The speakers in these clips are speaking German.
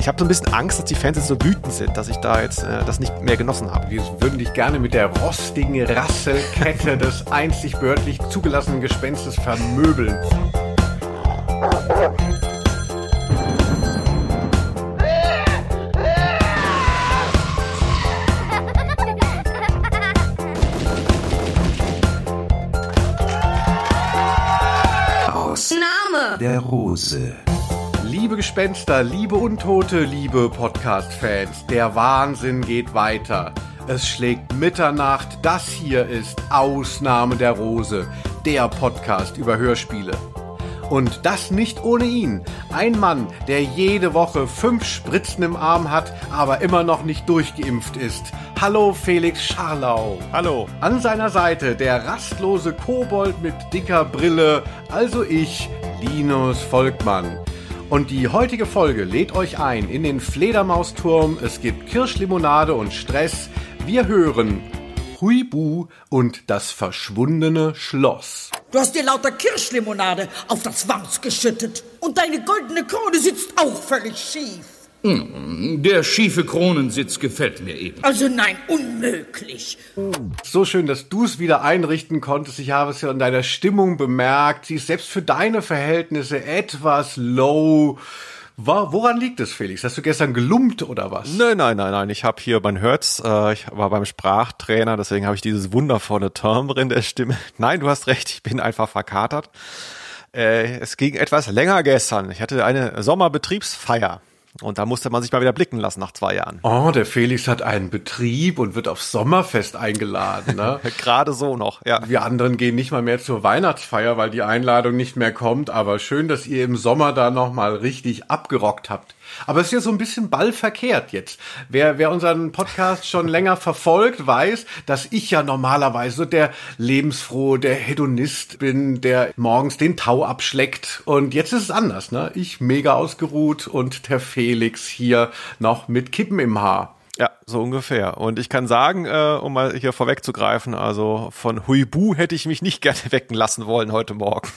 Ich habe so ein bisschen Angst, dass die Fans jetzt so wütend sind, dass ich da jetzt äh, das nicht mehr genossen habe. Wir würden dich gerne mit der rostigen Rasselkette des einzig behördlich zugelassenen Gespenstes vermöbeln. Name. der Rose. Liebe Gespenster, liebe Untote, liebe Podcast-Fans, der Wahnsinn geht weiter. Es schlägt Mitternacht. Das hier ist Ausnahme der Rose, der Podcast über Hörspiele. Und das nicht ohne ihn. Ein Mann, der jede Woche fünf Spritzen im Arm hat, aber immer noch nicht durchgeimpft ist. Hallo Felix Scharlau. Hallo. An seiner Seite der rastlose Kobold mit dicker Brille, also ich, Linus Volkmann. Und die heutige Folge lädt euch ein in den Fledermausturm. Es gibt Kirschlimonade und Stress. Wir hören Huibu und das verschwundene Schloss. Du hast dir lauter Kirschlimonade auf das Wams geschüttet. Und deine goldene Krone sitzt auch völlig schief. Der schiefe Kronensitz gefällt mir eben. Also nein, unmöglich. So schön, dass du es wieder einrichten konntest. Ich habe es ja in deiner Stimmung bemerkt. Sie ist selbst für deine Verhältnisse etwas low. Woran liegt es, Felix? Hast du gestern gelumpt oder was? Nein, nein, nein, nein. Ich habe hier, man hört's, äh, ich war beim Sprachtrainer, deswegen habe ich dieses wundervolle Timbre in der Stimme. Nein, du hast recht, ich bin einfach verkatert. Äh, es ging etwas länger gestern. Ich hatte eine Sommerbetriebsfeier. Und da musste man sich mal wieder blicken lassen nach zwei Jahren. Oh, der Felix hat einen Betrieb und wird aufs Sommerfest eingeladen, ne? Gerade so noch, ja. Wir anderen gehen nicht mal mehr zur Weihnachtsfeier, weil die Einladung nicht mehr kommt. Aber schön, dass ihr im Sommer da noch mal richtig abgerockt habt. Aber es ist ja so ein bisschen ballverkehrt jetzt. Wer, wer unseren Podcast schon länger verfolgt, weiß, dass ich ja normalerweise der lebensfrohe, der Hedonist bin, der morgens den Tau abschleckt. Und jetzt ist es anders, ne? Ich mega ausgeruht und der Felix hier noch mit Kippen im Haar. Ja, so ungefähr. Und ich kann sagen, äh, um mal hier vorwegzugreifen, also von Huibu hätte ich mich nicht gerne wecken lassen wollen heute Morgen.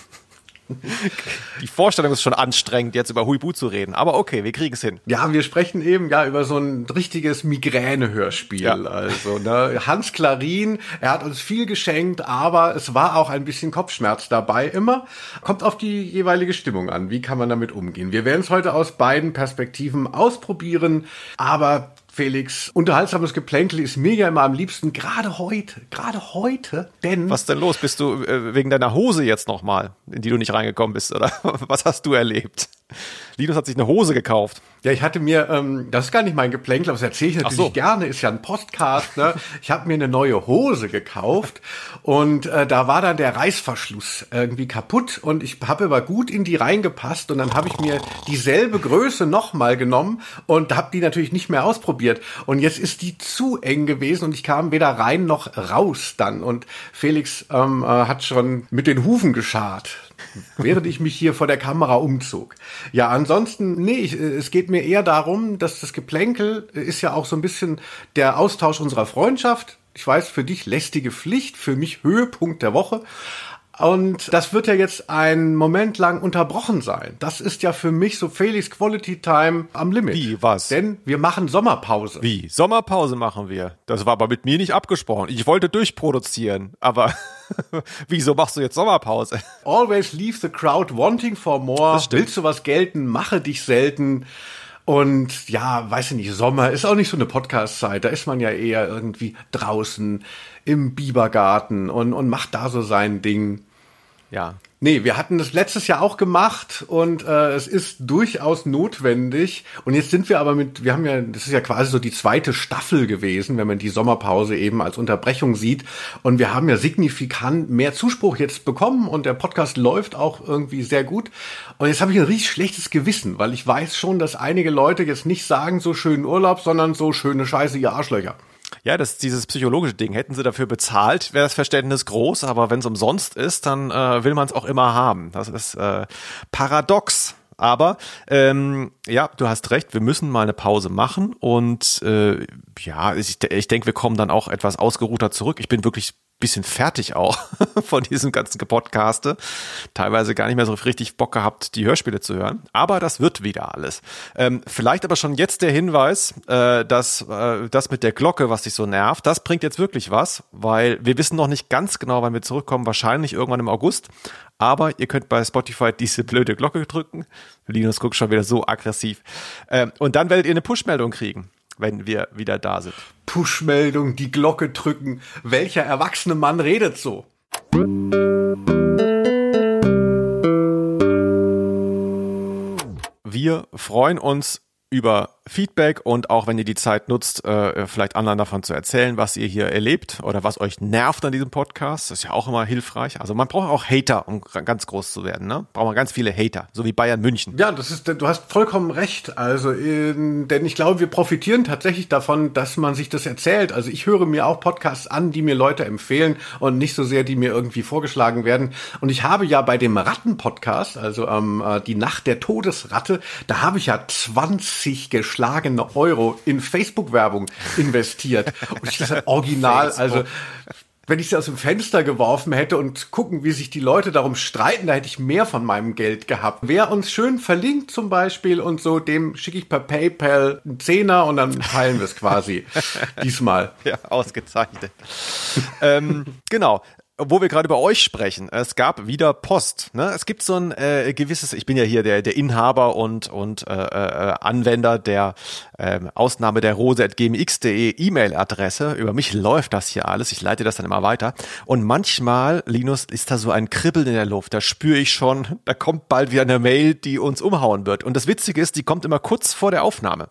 Die Vorstellung ist schon anstrengend, jetzt über Huibu zu reden. Aber okay, wir kriegen es hin. Ja, wir sprechen eben ja über so ein richtiges Migräne-Hörspiel. Ja. Also ne? Hans Klarin, er hat uns viel geschenkt, aber es war auch ein bisschen Kopfschmerz dabei. Immer kommt auf die jeweilige Stimmung an. Wie kann man damit umgehen? Wir werden es heute aus beiden Perspektiven ausprobieren, aber Felix, unterhaltsames Geplänkel ist mir ja immer am liebsten, gerade heute, gerade heute, denn Was denn los? Bist du äh, wegen deiner Hose jetzt nochmal, in die du nicht reingekommen bist? Oder was hast du erlebt? Linus hat sich eine Hose gekauft. Ja, ich hatte mir, ähm, das ist gar nicht mein Geplänkel, aber das erzähle ich natürlich so. gerne, ist ja ein Podcast, ne? Ich habe mir eine neue Hose gekauft und äh, da war dann der Reißverschluss irgendwie kaputt und ich habe aber gut in die reingepasst und dann habe ich mir dieselbe Größe nochmal genommen und habe die natürlich nicht mehr ausprobiert und jetzt ist die zu eng gewesen und ich kam weder rein noch raus dann und Felix ähm, äh, hat schon mit den Hufen geschart während ich mich hier vor der Kamera umzog. Ja, ansonsten, nee, ich, äh, es geht mir eher darum, dass das Geplänkel ist ja auch so ein bisschen der Austausch unserer Freundschaft. Ich weiß, für dich lästige Pflicht, für mich Höhepunkt der Woche. Und das wird ja jetzt ein Moment lang unterbrochen sein. Das ist ja für mich so Felix Quality Time am Limit. Wie, was? Denn wir machen Sommerpause. Wie? Sommerpause machen wir. Das war aber mit mir nicht abgesprochen. Ich wollte durchproduzieren, aber wieso machst du jetzt Sommerpause? Always leave the crowd wanting for more. Willst du was gelten, mache dich selten. Und ja, weiß ich nicht, Sommer ist auch nicht so eine Podcast-Zeit. Da ist man ja eher irgendwie draußen im Bibergarten und, und macht da so sein Ding. Ja. Nee, wir hatten das letztes Jahr auch gemacht und äh, es ist durchaus notwendig. Und jetzt sind wir aber mit, wir haben ja, das ist ja quasi so die zweite Staffel gewesen, wenn man die Sommerpause eben als Unterbrechung sieht. Und wir haben ja signifikant mehr Zuspruch jetzt bekommen und der Podcast läuft auch irgendwie sehr gut. Und jetzt habe ich ein richtig schlechtes Gewissen, weil ich weiß schon, dass einige Leute jetzt nicht sagen, so schönen Urlaub, sondern so schöne Scheiße, ihr Arschlöcher. Ja, das dieses psychologische Ding. Hätten sie dafür bezahlt, wäre das Verständnis groß, aber wenn es umsonst ist, dann äh, will man es auch immer haben. Das ist äh, paradox. Aber ähm, ja, du hast recht, wir müssen mal eine Pause machen und äh, ja, ich, ich denke, wir kommen dann auch etwas ausgeruhter zurück. Ich bin wirklich bisschen fertig auch von diesem ganzen Podcaste. Teilweise gar nicht mehr so richtig Bock gehabt, die Hörspiele zu hören. Aber das wird wieder alles. Ähm, vielleicht aber schon jetzt der Hinweis, äh, dass äh, das mit der Glocke, was dich so nervt, das bringt jetzt wirklich was, weil wir wissen noch nicht ganz genau, wann wir zurückkommen. Wahrscheinlich irgendwann im August. Aber ihr könnt bei Spotify diese blöde Glocke drücken. Linus guckt schon wieder so aggressiv. Ähm, und dann werdet ihr eine Push-Meldung kriegen wenn wir wieder da sind. Push-Meldung, die Glocke drücken. Welcher erwachsene Mann redet so? Wir freuen uns über Feedback und auch wenn ihr die Zeit nutzt, äh, vielleicht anderen davon zu erzählen, was ihr hier erlebt oder was euch nervt an diesem Podcast. Das ist ja auch immer hilfreich. Also man braucht auch Hater, um ganz groß zu werden. Ne? Braucht man ganz viele Hater, so wie Bayern München. Ja, das ist, du hast vollkommen recht. Also, in, denn ich glaube, wir profitieren tatsächlich davon, dass man sich das erzählt. Also ich höre mir auch Podcasts an, die mir Leute empfehlen und nicht so sehr, die mir irgendwie vorgeschlagen werden. Und ich habe ja bei dem Ratten-Podcast, also ähm, äh, die Nacht der Todesratte, da habe ich ja 20 geschlagen geschlagene Euro in Facebook-Werbung investiert. Und ich das original, also wenn ich sie aus dem Fenster geworfen hätte und gucken, wie sich die Leute darum streiten, da hätte ich mehr von meinem Geld gehabt. Wer uns schön verlinkt zum Beispiel und so, dem schicke ich per PayPal einen Zehner und dann teilen wir es quasi diesmal. Ja, ausgezeichnet. ähm, genau wo wir gerade über euch sprechen, es gab wieder Post. Ne? Es gibt so ein äh, gewisses, ich bin ja hier der, der Inhaber und, und äh, äh, Anwender der äh, Ausnahme der rose.gmx.de E-Mail-Adresse. Über mich läuft das hier alles. Ich leite das dann immer weiter. Und manchmal, Linus, ist da so ein Kribbeln in der Luft. Da spüre ich schon, da kommt bald wieder eine Mail, die uns umhauen wird. Und das Witzige ist, die kommt immer kurz vor der Aufnahme.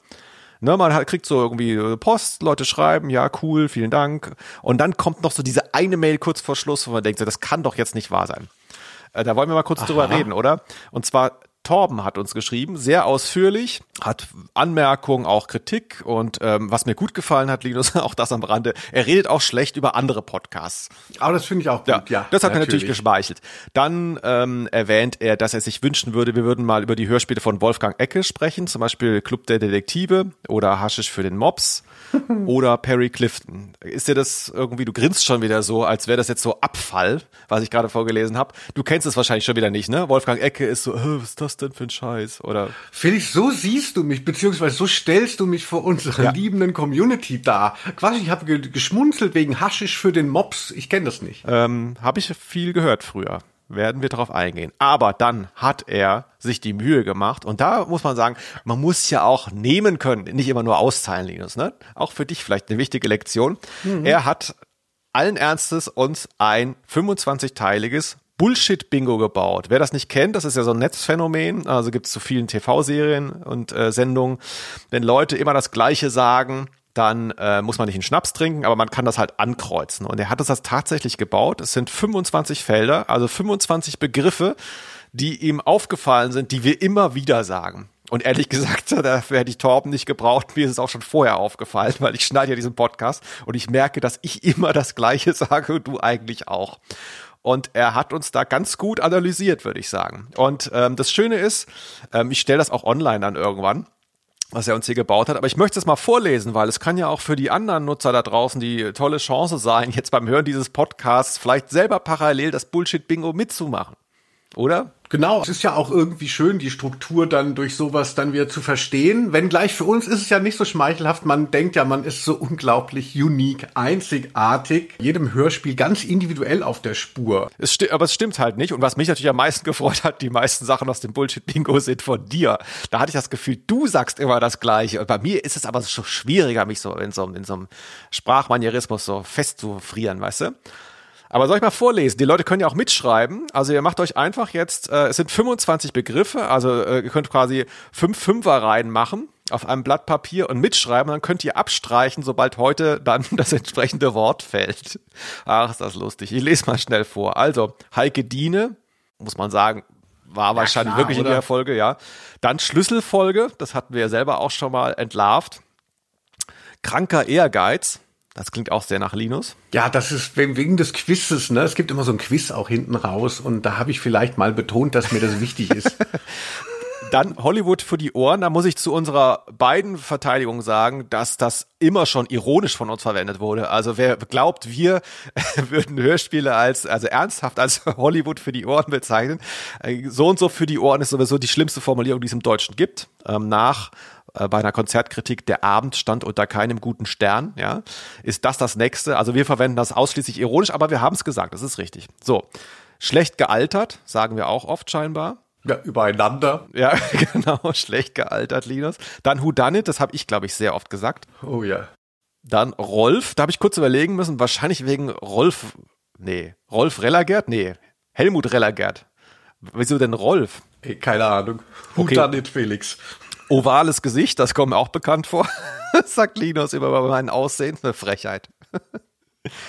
Ne, man hat, kriegt so irgendwie Post, Leute schreiben, ja, cool, vielen Dank. Und dann kommt noch so diese eine Mail kurz vor Schluss, wo man denkt, so, das kann doch jetzt nicht wahr sein. Äh, da wollen wir mal kurz Aha. drüber reden, oder? Und zwar Torben hat uns geschrieben, sehr ausführlich, hat Anmerkungen, auch Kritik und ähm, was mir gut gefallen hat, Linus, auch das am Rande, er redet auch schlecht über andere Podcasts. Aber das finde ich auch gut, ja. ja das hat natürlich. mir natürlich geschmeichelt. Dann ähm, erwähnt er, dass er sich wünschen würde, wir würden mal über die Hörspiele von Wolfgang Ecke sprechen, zum Beispiel Club der Detektive oder Haschisch für den Mops oder Perry Clifton. Ist dir das irgendwie, du grinst schon wieder so, als wäre das jetzt so Abfall, was ich gerade vorgelesen habe. Du kennst es wahrscheinlich schon wieder nicht, ne? Wolfgang Ecke ist so, was ist das denn für ein Scheiß? Oder Felix, so siehst du mich, beziehungsweise so stellst du mich vor unserer ja. liebenden Community dar. Quasi, ich habe geschmunzelt wegen Haschisch für den Mops. Ich kenne das nicht. Ähm, habe ich viel gehört früher werden wir darauf eingehen. Aber dann hat er sich die Mühe gemacht und da muss man sagen, man muss ja auch nehmen können, nicht immer nur austeilen, Linus. Ne? Auch für dich vielleicht eine wichtige Lektion. Mhm. Er hat allen Ernstes uns ein 25-teiliges Bullshit-Bingo gebaut. Wer das nicht kennt, das ist ja so ein Netzphänomen. Also gibt es zu vielen TV-Serien und äh, Sendungen, wenn Leute immer das Gleiche sagen dann äh, muss man nicht einen Schnaps trinken, aber man kann das halt ankreuzen. Und er hat das tatsächlich gebaut. Es sind 25 Felder, also 25 Begriffe, die ihm aufgefallen sind, die wir immer wieder sagen. Und ehrlich gesagt, dafür hätte ich Torben nicht gebraucht. Mir ist es auch schon vorher aufgefallen, weil ich schneide ja diesen Podcast und ich merke, dass ich immer das Gleiche sage und du eigentlich auch. Und er hat uns da ganz gut analysiert, würde ich sagen. Und ähm, das Schöne ist, ähm, ich stelle das auch online dann irgendwann was er uns hier gebaut hat. Aber ich möchte es mal vorlesen, weil es kann ja auch für die anderen Nutzer da draußen die tolle Chance sein, jetzt beim Hören dieses Podcasts vielleicht selber parallel das Bullshit-Bingo mitzumachen. Oder? Genau, es ist ja auch irgendwie schön, die Struktur dann durch sowas dann wieder zu verstehen. Wenngleich für uns ist es ja nicht so schmeichelhaft. Man denkt ja, man ist so unglaublich unique, einzigartig, jedem Hörspiel ganz individuell auf der Spur. Es aber es stimmt halt nicht. Und was mich natürlich am meisten gefreut hat, die meisten Sachen aus dem Bullshit-Bingo sind von dir. Da hatte ich das Gefühl, du sagst immer das Gleiche. Und bei mir ist es aber so schwieriger, mich so in so, in so einem Sprachmanierismus so festzufrieren, weißt du? Aber soll ich mal vorlesen? Die Leute können ja auch mitschreiben. Also ihr macht euch einfach jetzt, äh, es sind 25 Begriffe, also äh, ihr könnt quasi fünf Fünferreihen machen auf einem Blatt Papier und mitschreiben. Dann könnt ihr abstreichen, sobald heute dann das entsprechende Wort fällt. Ach, ist das lustig. Ich lese mal schnell vor. Also, Heike Diene, muss man sagen, war ja, wahrscheinlich klar, wirklich oder? in der Folge, ja. Dann Schlüsselfolge, das hatten wir ja selber auch schon mal entlarvt. Kranker Ehrgeiz, das klingt auch sehr nach Linus. Ja, das ist wegen des Quizzes, ne? Es gibt immer so ein Quiz auch hinten raus und da habe ich vielleicht mal betont, dass mir das wichtig ist. Dann Hollywood für die Ohren. Da muss ich zu unserer beiden Verteidigung sagen, dass das immer schon ironisch von uns verwendet wurde. Also wer glaubt, wir würden Hörspiele als, also ernsthaft als Hollywood für die Ohren bezeichnen. Äh, so und so für die Ohren ist sowieso die schlimmste Formulierung, die es im Deutschen gibt. Ähm, nach bei einer Konzertkritik, der Abend stand unter keinem guten Stern, ja, ist das das nächste. Also wir verwenden das ausschließlich ironisch, aber wir haben es gesagt, das ist richtig. So, schlecht gealtert, sagen wir auch oft scheinbar. Ja, übereinander. Ja, genau, schlecht gealtert, Linus. Dann Who Done It, das habe ich, glaube ich, sehr oft gesagt. Oh ja. Dann Rolf, da habe ich kurz überlegen müssen, wahrscheinlich wegen Rolf, nee, Rolf Rellergert? Nee, Helmut Rellergert. Wieso denn Rolf? Hey, keine Ahnung. Who Okay. Felix? Ovales Gesicht, das kommt mir auch bekannt vor. Sagt Linus über mein Aussehen. Eine Frechheit.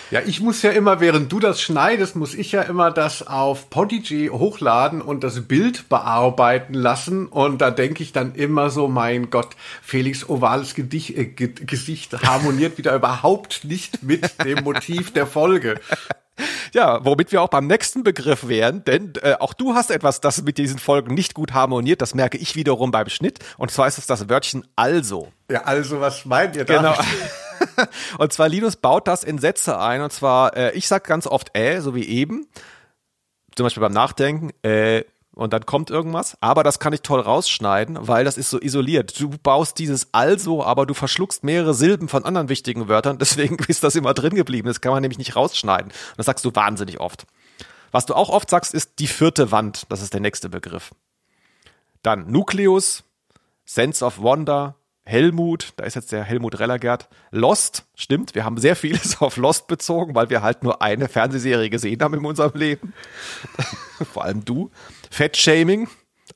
Ja, ich muss ja immer, während du das schneidest, muss ich ja immer das auf Podigy hochladen und das Bild bearbeiten lassen. Und da denke ich dann immer so, mein Gott, Felix ovales Gedich, äh, Ge Gesicht harmoniert wieder überhaupt nicht mit dem Motiv der Folge. Ja, womit wir auch beim nächsten Begriff wären, denn äh, auch du hast etwas, das mit diesen Folgen nicht gut harmoniert. Das merke ich wiederum beim Schnitt. Und zwar ist es das Wörtchen also. Ja, also was meint ihr da? Genau. und zwar Linus baut das in Sätze ein. Und zwar, äh, ich sag ganz oft äh, so wie eben. Zum Beispiel beim Nachdenken, äh, und dann kommt irgendwas. Aber das kann ich toll rausschneiden, weil das ist so isoliert. Du baust dieses also, aber du verschluckst mehrere Silben von anderen wichtigen Wörtern. Deswegen ist das immer drin geblieben. Das kann man nämlich nicht rausschneiden. Und das sagst du wahnsinnig oft. Was du auch oft sagst, ist die vierte Wand. Das ist der nächste Begriff. Dann Nukleus, Sense of Wonder, Helmut, da ist jetzt der Helmut Rellergert. Lost, stimmt, wir haben sehr vieles auf Lost bezogen, weil wir halt nur eine Fernsehserie gesehen haben in unserem Leben. Vor allem du. Fettshaming,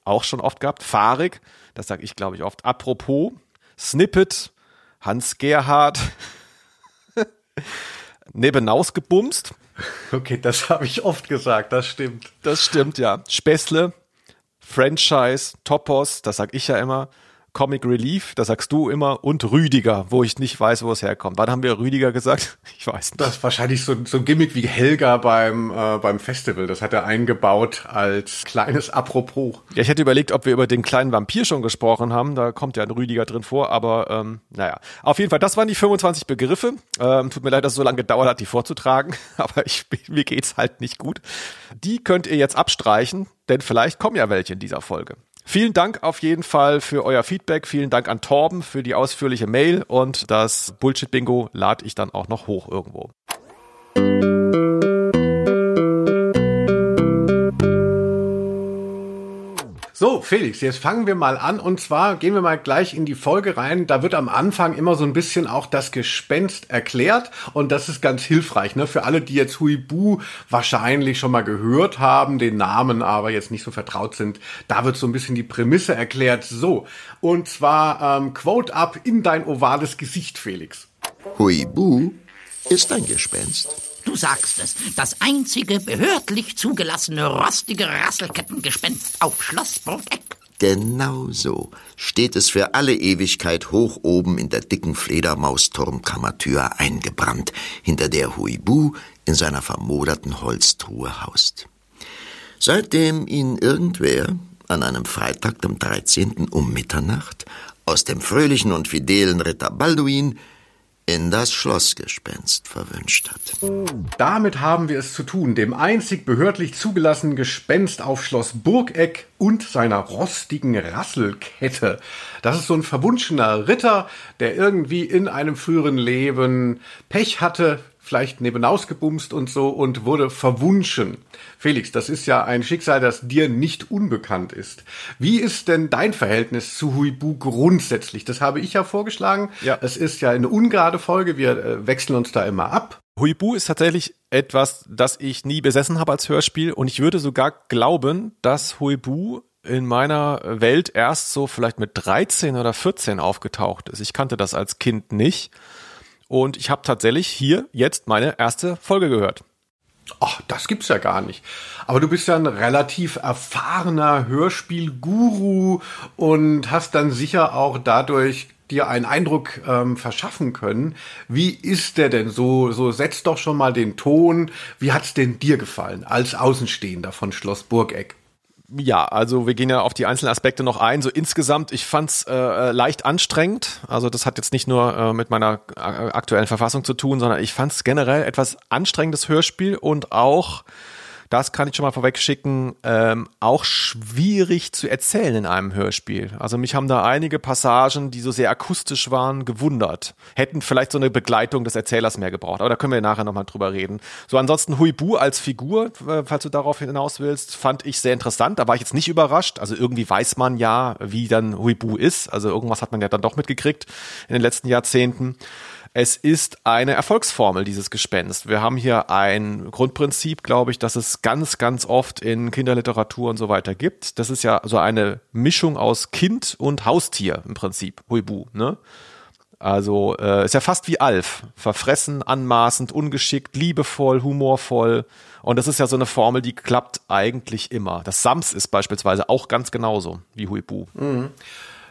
auch schon oft gehabt. Fahrig, das sage ich glaube ich oft. Apropos, Snippet, Hans Gerhard, Nebenausgebumst, Okay, das habe ich oft gesagt, das stimmt. das stimmt ja. Späßle, Franchise, Topos, das sag ich ja immer. Comic Relief, das sagst du immer. Und Rüdiger, wo ich nicht weiß, wo es herkommt. Wann haben wir Rüdiger gesagt? Ich weiß nicht. Das ist wahrscheinlich so, so ein Gimmick wie Helga beim, äh, beim Festival. Das hat er eingebaut als kleines Apropos. Ja, ich hätte überlegt, ob wir über den kleinen Vampir schon gesprochen haben. Da kommt ja ein Rüdiger drin vor, aber ähm, naja. Auf jeden Fall, das waren die 25 Begriffe. Ähm, tut mir leid, dass es so lange gedauert hat, die vorzutragen, aber ich, mir geht's halt nicht gut. Die könnt ihr jetzt abstreichen, denn vielleicht kommen ja welche in dieser Folge. Vielen Dank auf jeden Fall für euer Feedback. Vielen Dank an Torben für die ausführliche Mail und das Bullshit-Bingo lade ich dann auch noch hoch irgendwo. So, Felix, jetzt fangen wir mal an und zwar gehen wir mal gleich in die Folge rein. Da wird am Anfang immer so ein bisschen auch das Gespenst erklärt und das ist ganz hilfreich, ne? Für alle, die jetzt Huibu wahrscheinlich schon mal gehört haben, den Namen aber jetzt nicht so vertraut sind, da wird so ein bisschen die Prämisse erklärt. So, und zwar ähm, Quote up in dein ovales Gesicht, Felix. Huibu ist ein Gespenst. Du sagst es, das einzige behördlich zugelassene rostige Rasselkettengespenst auf Schloss Burgeck. Genau so steht es für alle Ewigkeit hoch oben in der dicken Fledermausturmkammertür eingebrannt, hinter der Huibu in seiner vermoderten Holztruhe haust. Seitdem ihn irgendwer an einem Freitag, dem 13. um Mitternacht, aus dem fröhlichen und fidelen Ritter Balduin in das Schlossgespenst verwünscht hat. Damit haben wir es zu tun, dem einzig behördlich zugelassenen Gespenst auf Schloss Burgeck und seiner rostigen Rasselkette. Das ist so ein verwunschener Ritter, der irgendwie in einem früheren Leben Pech hatte, vielleicht nebenausgebumst und so und wurde verwunschen. Felix, das ist ja ein Schicksal, das dir nicht unbekannt ist. Wie ist denn dein Verhältnis zu Huibu grundsätzlich? Das habe ich ja vorgeschlagen. Ja. Es ist ja eine ungerade Folge. Wir äh, wechseln uns da immer ab. Huibu ist tatsächlich etwas, das ich nie besessen habe als Hörspiel und ich würde sogar glauben, dass Huibu in meiner Welt erst so vielleicht mit 13 oder 14 aufgetaucht ist. Ich kannte das als Kind nicht und ich habe tatsächlich hier jetzt meine erste Folge gehört. Ach, das gibt's ja gar nicht. Aber du bist ja ein relativ erfahrener Hörspielguru und hast dann sicher auch dadurch dir einen Eindruck ähm, verschaffen können. Wie ist der denn so? So setz doch schon mal den Ton. Wie hat's denn dir gefallen als Außenstehender von Schloss Burgeck? Ja, also wir gehen ja auf die einzelnen Aspekte noch ein. So insgesamt, ich fand's äh, leicht anstrengend. Also das hat jetzt nicht nur äh, mit meiner äh, aktuellen Verfassung zu tun, sondern ich fand's generell etwas anstrengendes Hörspiel und auch das kann ich schon mal vorweg schicken, ähm, auch schwierig zu erzählen in einem Hörspiel. Also mich haben da einige Passagen, die so sehr akustisch waren, gewundert. Hätten vielleicht so eine Begleitung des Erzählers mehr gebraucht, aber da können wir nachher nochmal drüber reden. So ansonsten Huibu als Figur, falls du darauf hinaus willst, fand ich sehr interessant. Da war ich jetzt nicht überrascht. Also irgendwie weiß man ja, wie dann Huibu ist. Also irgendwas hat man ja dann doch mitgekriegt in den letzten Jahrzehnten. Es ist eine Erfolgsformel, dieses Gespenst. Wir haben hier ein Grundprinzip, glaube ich, dass es ganz, ganz oft in Kinderliteratur und so weiter gibt. Das ist ja so eine Mischung aus Kind und Haustier im Prinzip, Huibu, ne? Also äh, ist ja fast wie Alf. Verfressen, anmaßend, ungeschickt, liebevoll, humorvoll. Und das ist ja so eine Formel, die klappt eigentlich immer. Das Sams ist beispielsweise auch ganz genauso wie Huibu. Mhm.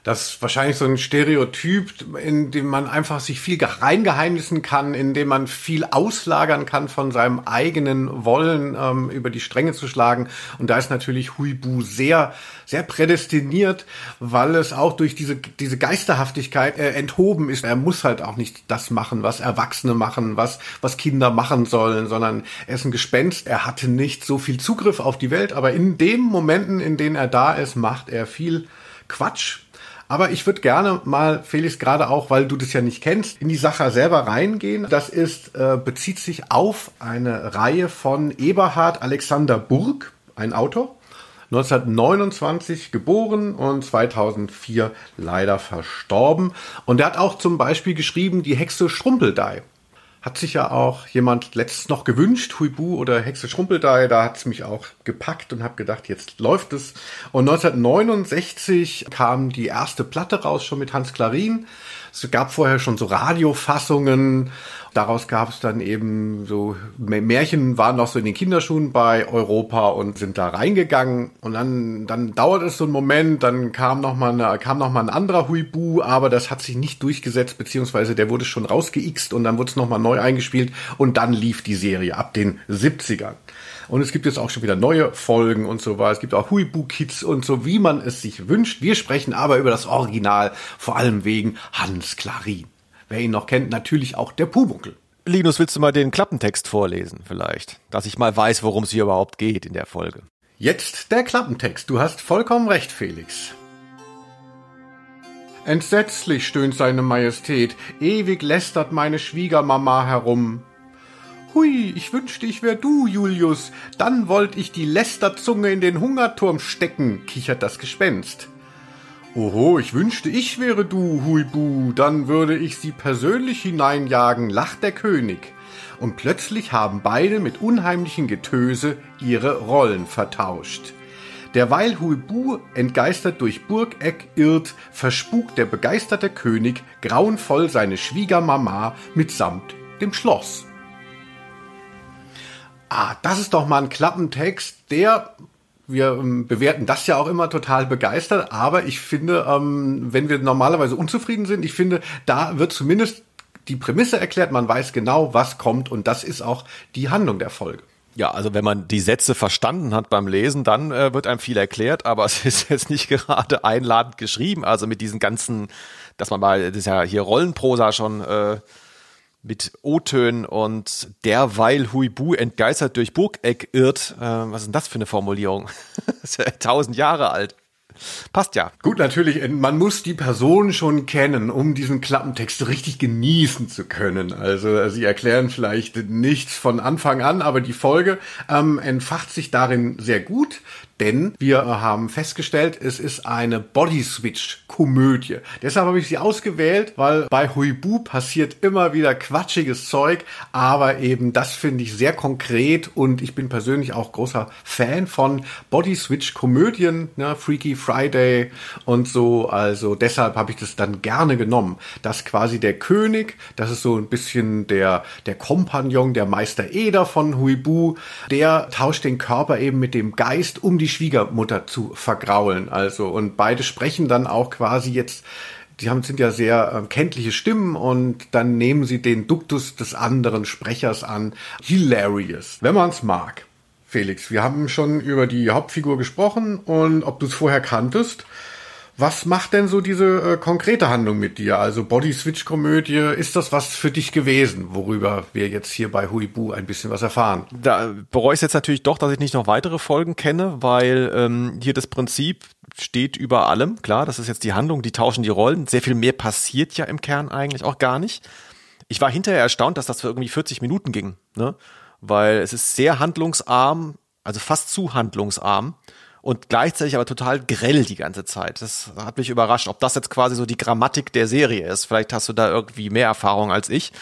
Das ist wahrscheinlich so ein Stereotyp, in dem man einfach sich viel reingeheimnissen kann, in dem man viel auslagern kann von seinem eigenen Wollen ähm, über die Stränge zu schlagen. Und da ist natürlich Huibu sehr, sehr prädestiniert, weil es auch durch diese, diese Geisterhaftigkeit äh, enthoben ist. Er muss halt auch nicht das machen, was Erwachsene machen, was, was Kinder machen sollen, sondern er ist ein Gespenst. Er hatte nicht so viel Zugriff auf die Welt, aber in den Momenten, in denen er da ist, macht er viel Quatsch, aber ich würde gerne mal, Felix, gerade auch, weil du das ja nicht kennst, in die Sache selber reingehen. Das ist, äh, bezieht sich auf eine Reihe von Eberhard Alexander Burg, ein Autor. 1929 geboren und 2004 leider verstorben. Und er hat auch zum Beispiel geschrieben Die Hexe Schrumpeldei hat sich ja auch jemand letztens noch gewünscht, Huibu oder Hexe Schrumpeldeil, da hat es mich auch gepackt und habe gedacht, jetzt läuft es. Und 1969 kam die erste Platte raus, schon mit Hans Klarin. Es gab vorher schon so Radiofassungen daraus gab es dann eben so Märchen waren noch so in den Kinderschuhen bei Europa und sind da reingegangen und dann dann dauert es so einen Moment, dann kam noch mal kam noch mal ein anderer Huibu, aber das hat sich nicht durchgesetzt beziehungsweise der wurde schon rausgeixt und dann wurde es noch mal neu eingespielt und dann lief die Serie ab den 70ern. Und es gibt jetzt auch schon wieder neue Folgen und so weiter. Es gibt auch Huibu-Kids und so, wie man es sich wünscht. Wir sprechen aber über das Original, vor allem wegen Hans Klarin. Wer ihn noch kennt, natürlich auch der Pumuckel. Linus, willst du mal den Klappentext vorlesen vielleicht? Dass ich mal weiß, worum es hier überhaupt geht in der Folge. Jetzt der Klappentext. Du hast vollkommen recht, Felix. Entsetzlich stöhnt seine Majestät, ewig lästert meine Schwiegermama herum. Hui, ich wünschte, ich wär du, Julius, dann wollt ich die Lästerzunge in den Hungerturm stecken, kichert das Gespenst. Oho, ich wünschte, ich wäre du, Huibu, dann würde ich sie persönlich hineinjagen, lacht der König. Und plötzlich haben beide mit unheimlichen Getöse ihre Rollen vertauscht. Derweil Huibu entgeistert durch Burgeck irrt, verspukt der begeisterte König grauenvoll seine Schwiegermama mitsamt dem Schloss. Ah, das ist doch mal ein Klappentext, der wir ähm, bewerten das ja auch immer total begeistert, aber ich finde, ähm, wenn wir normalerweise unzufrieden sind, ich finde, da wird zumindest die Prämisse erklärt, man weiß genau, was kommt und das ist auch die Handlung der Folge. Ja, also wenn man die Sätze verstanden hat beim Lesen, dann äh, wird einem viel erklärt, aber es ist jetzt nicht gerade einladend geschrieben. Also mit diesen ganzen, dass man mal, das ist ja hier Rollenprosa schon äh, mit O-Tönen und derweil Huibu entgeistert durch Burgeck irrt. Äh, was ist denn das für eine Formulierung? tausend Jahre alt. Passt ja. Gut, natürlich, äh, man muss die Person schon kennen, um diesen Klappentext richtig genießen zu können. Also äh, sie erklären vielleicht nichts von Anfang an, aber die Folge ähm, entfacht sich darin sehr gut denn wir haben festgestellt, es ist eine Body-Switch-Komödie. Deshalb habe ich sie ausgewählt, weil bei Huibu passiert immer wieder quatschiges Zeug, aber eben das finde ich sehr konkret und ich bin persönlich auch großer Fan von Body-Switch-Komödien, ne, Freaky Friday und so. Also deshalb habe ich das dann gerne genommen, dass quasi der König, das ist so ein bisschen der, der Kompagnon, der Meister Eder von Huibu, der tauscht den Körper eben mit dem Geist um die die Schwiegermutter zu vergraulen. Also, und beide sprechen dann auch quasi jetzt die haben, sind ja sehr äh, kenntliche Stimmen und dann nehmen sie den Duktus des anderen Sprechers an. Hilarious, wenn man es mag. Felix, wir haben schon über die Hauptfigur gesprochen und ob du es vorher kanntest. Was macht denn so diese äh, konkrete Handlung mit dir? Also Body-Switch-Komödie, ist das was für dich gewesen, worüber wir jetzt hier bei Huibu ein bisschen was erfahren? Da bereue ich jetzt natürlich doch, dass ich nicht noch weitere Folgen kenne, weil ähm, hier das Prinzip steht über allem. Klar, das ist jetzt die Handlung, die tauschen die Rollen. Sehr viel mehr passiert ja im Kern eigentlich auch gar nicht. Ich war hinterher erstaunt, dass das für irgendwie 40 Minuten ging, ne? Weil es ist sehr handlungsarm, also fast zu handlungsarm und gleichzeitig aber total grell die ganze Zeit. Das hat mich überrascht, ob das jetzt quasi so die Grammatik der Serie ist. Vielleicht hast du da irgendwie mehr Erfahrung als ich.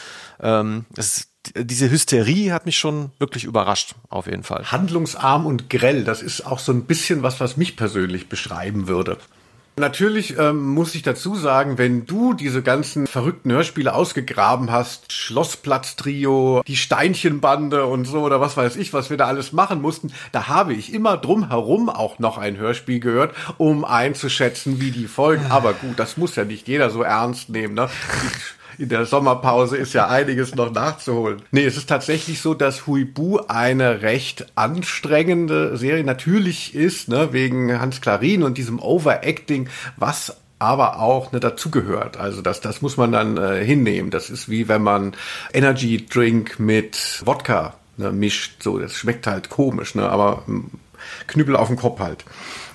Ähm, es, diese Hysterie hat mich schon wirklich überrascht, auf jeden Fall. Handlungsarm und grell, das ist auch so ein bisschen was, was mich persönlich beschreiben würde. Natürlich ähm, muss ich dazu sagen, wenn du diese ganzen verrückten Hörspiele ausgegraben hast, Schlossplatz-Trio, die Steinchenbande und so oder was weiß ich, was wir da alles machen mussten, da habe ich immer drumherum auch noch ein Hörspiel gehört, um einzuschätzen, wie die Folgen. Aber gut, das muss ja nicht jeder so ernst nehmen. Ne? In der Sommerpause ist ja einiges noch nachzuholen. Nee, es ist tatsächlich so, dass Huibu eine recht anstrengende Serie natürlich ist, ne, wegen Hans Klarin und diesem Overacting, was aber auch ne, dazugehört. Also das, das muss man dann äh, hinnehmen. Das ist wie wenn man Energy Drink mit Wodka ne, mischt. So, das schmeckt halt komisch, ne, aber hm, Knüppel auf dem Kopf halt.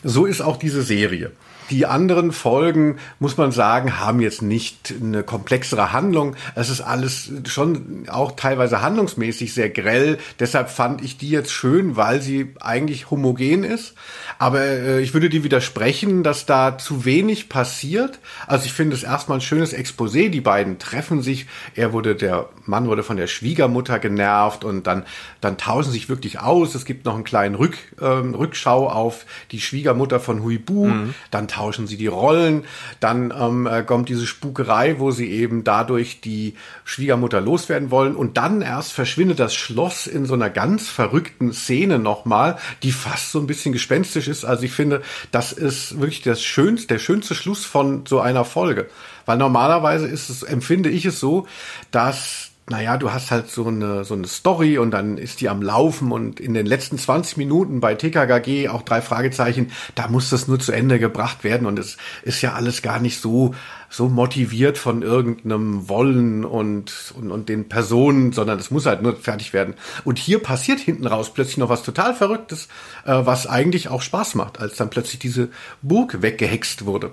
So ist auch diese Serie. Die anderen Folgen, muss man sagen, haben jetzt nicht eine komplexere Handlung. Es ist alles schon auch teilweise handlungsmäßig sehr grell. Deshalb fand ich die jetzt schön, weil sie eigentlich homogen ist. Aber äh, ich würde dir widersprechen, dass da zu wenig passiert. Also ich finde es erstmal ein schönes Exposé. Die beiden treffen sich. Er wurde, der Mann wurde von der Schwiegermutter genervt und dann, dann tauschen sich wirklich aus. Es gibt noch einen kleinen Rück, äh, Rückschau auf die Schwiegermutter von Huibu. Mhm. Dann tauschen sie die Rollen. Dann ähm, äh, kommt diese Spukerei, wo sie eben dadurch die Schwiegermutter loswerden wollen. Und dann erst verschwindet das Schloss in so einer ganz verrückten Szene nochmal, die fast so ein bisschen gespenstisch ist. Also ich finde, das ist wirklich das schönste, der schönste Schluss von so einer Folge. Weil normalerweise ist es, empfinde ich es so, dass naja, du hast halt so eine, so eine Story und dann ist die am Laufen und in den letzten 20 Minuten bei TKKG auch drei Fragezeichen, da muss das nur zu Ende gebracht werden und es ist ja alles gar nicht so, so motiviert von irgendeinem Wollen und, und, und den Personen, sondern es muss halt nur fertig werden. Und hier passiert hinten raus plötzlich noch was total Verrücktes, äh, was eigentlich auch Spaß macht, als dann plötzlich diese Burg weggehext wurde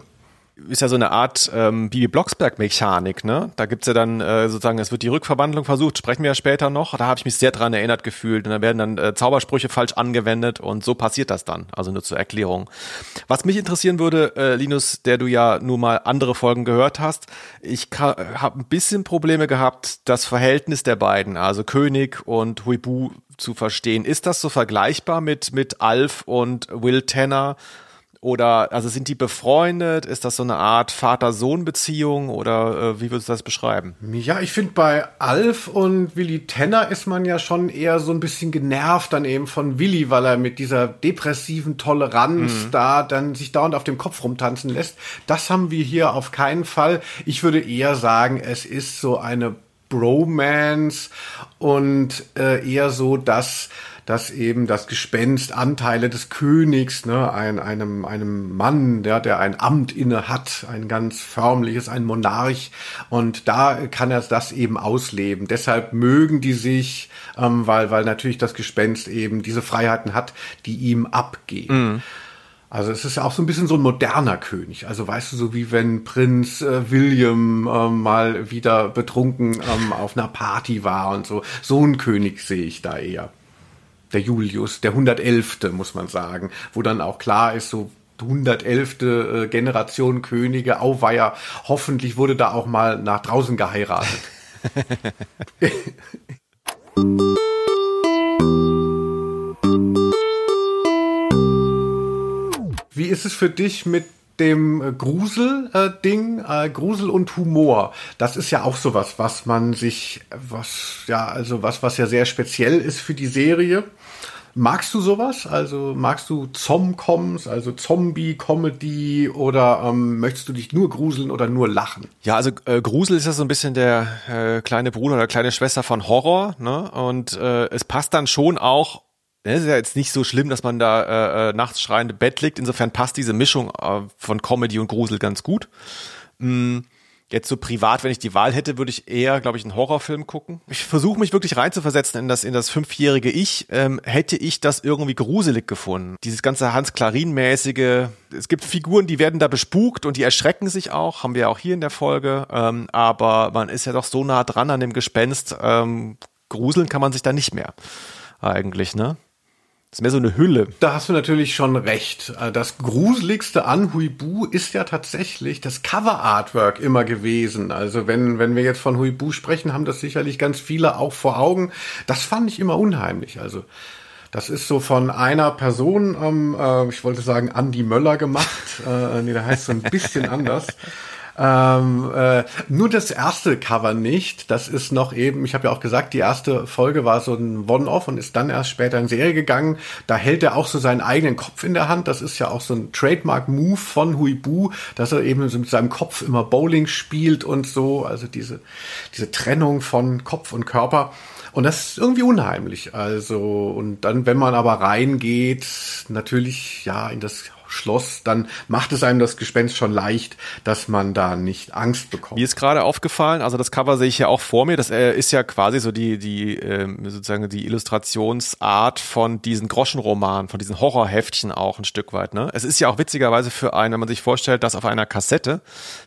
ist ja so eine Art ähm, Bibi Blocksberg-Mechanik, ne? Da gibt's ja dann äh, sozusagen, es wird die Rückverwandlung versucht, sprechen wir ja später noch. Da habe ich mich sehr dran erinnert gefühlt. Und da werden dann äh, Zaubersprüche falsch angewendet und so passiert das dann. Also nur zur Erklärung. Was mich interessieren würde, äh, Linus, der du ja nur mal andere Folgen gehört hast, ich habe ein bisschen Probleme gehabt, das Verhältnis der beiden, also König und Huibu zu verstehen. Ist das so vergleichbar mit, mit Alf und Will Tanner? Oder also sind die befreundet? Ist das so eine Art Vater-Sohn-Beziehung oder äh, wie würdest du das beschreiben? Ja, ich finde bei Alf und Willi Tenner ist man ja schon eher so ein bisschen genervt dann eben von Willi, weil er mit dieser depressiven Toleranz mhm. da dann sich dauernd auf dem Kopf rumtanzen lässt. Das haben wir hier auf keinen Fall. Ich würde eher sagen, es ist so eine Bromance und äh, eher so, dass dass eben das Gespenst Anteile des Königs, ne, ein, einem, einem Mann, der, der ein Amt inne hat, ein ganz förmliches, ein Monarch, und da kann er das eben ausleben. Deshalb mögen die sich, ähm, weil, weil natürlich das Gespenst eben diese Freiheiten hat, die ihm abgehen. Mhm. Also es ist ja auch so ein bisschen so ein moderner König. Also weißt du, so wie wenn Prinz äh, William äh, mal wieder betrunken ähm, auf einer Party war und so. So ein König sehe ich da eher der Julius, der 111. muss man sagen, wo dann auch klar ist, so 111. Äh, Generation Könige, Auweier, hoffentlich wurde da auch mal nach draußen geheiratet. Wie ist es für dich mit dem äh, Grusel-Ding, äh, Grusel und Humor. Das ist ja auch sowas, was man sich, was, ja, also was, was ja sehr speziell ist für die Serie. Magst du sowas? Also magst du Zomcoms, also Zombie-Comedy oder ähm, möchtest du dich nur gruseln oder nur lachen? Ja, also äh, Grusel ist ja so ein bisschen der äh, kleine Bruder oder kleine Schwester von Horror, ne? Und äh, es passt dann schon auch es ist ja jetzt nicht so schlimm, dass man da äh, äh, nachts schreiende Bett liegt. Insofern passt diese Mischung äh, von Comedy und Grusel ganz gut. Mm, Jetzt so privat, wenn ich die Wahl hätte, würde ich eher, glaube ich, einen Horrorfilm gucken. Ich versuche mich wirklich reinzuversetzen in das, in das fünfjährige Ich. Ähm, hätte ich das irgendwie gruselig gefunden. Dieses ganze Hans-Klarin-mäßige. Es gibt Figuren, die werden da bespukt und die erschrecken sich auch. Haben wir ja auch hier in der Folge. Ähm, aber man ist ja doch so nah dran an dem Gespenst. Ähm, gruseln kann man sich da nicht mehr. Eigentlich, ne? Das ist mehr so eine Hülle. Da hast du natürlich schon recht. Äh, das gruseligste an Huibu ist ja tatsächlich das Cover-Artwork immer gewesen. Also wenn, wenn wir jetzt von Huibu sprechen, haben das sicherlich ganz viele auch vor Augen. Das fand ich immer unheimlich. Also das ist so von einer Person, ähm, äh, ich wollte sagen Andy Möller gemacht. äh, nee, der heißt so ein bisschen anders. Ähm, äh, nur das erste Cover nicht. Das ist noch eben, ich habe ja auch gesagt, die erste Folge war so ein One-Off und ist dann erst später in Serie gegangen. Da hält er auch so seinen eigenen Kopf in der Hand. Das ist ja auch so ein Trademark-Move von Huibu, dass er eben so mit seinem Kopf immer Bowling spielt und so. Also diese, diese Trennung von Kopf und Körper. Und das ist irgendwie unheimlich. Also, und dann, wenn man aber reingeht, natürlich, ja, in das Schloss, dann macht es einem das Gespenst schon leicht, dass man da nicht Angst bekommt. Mir ist gerade aufgefallen, also das Cover sehe ich ja auch vor mir, das äh, ist ja quasi so die, die ähm, sozusagen die Illustrationsart von diesen Groschenromanen, von diesen Horrorheftchen auch ein Stück weit. Ne? Es ist ja auch witzigerweise für einen, wenn man sich vorstellt, dass auf einer Kassette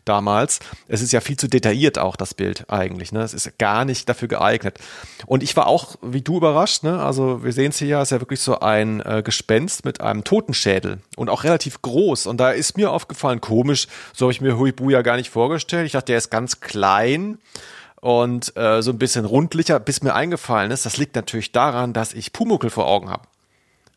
damals, es ist ja viel zu detailliert auch das Bild eigentlich. Ne? Es ist gar nicht dafür geeignet. Und ich war auch, wie du überrascht, ne? also wir sehen es hier ja, ist ja wirklich so ein äh, Gespenst mit einem Totenschädel und auch relativ groß und da ist mir aufgefallen, komisch, so habe ich mir Huibu ja gar nicht vorgestellt. Ich dachte, der ist ganz klein und äh, so ein bisschen rundlicher, bis mir eingefallen ist, das liegt natürlich daran, dass ich Pumuckel vor Augen habe.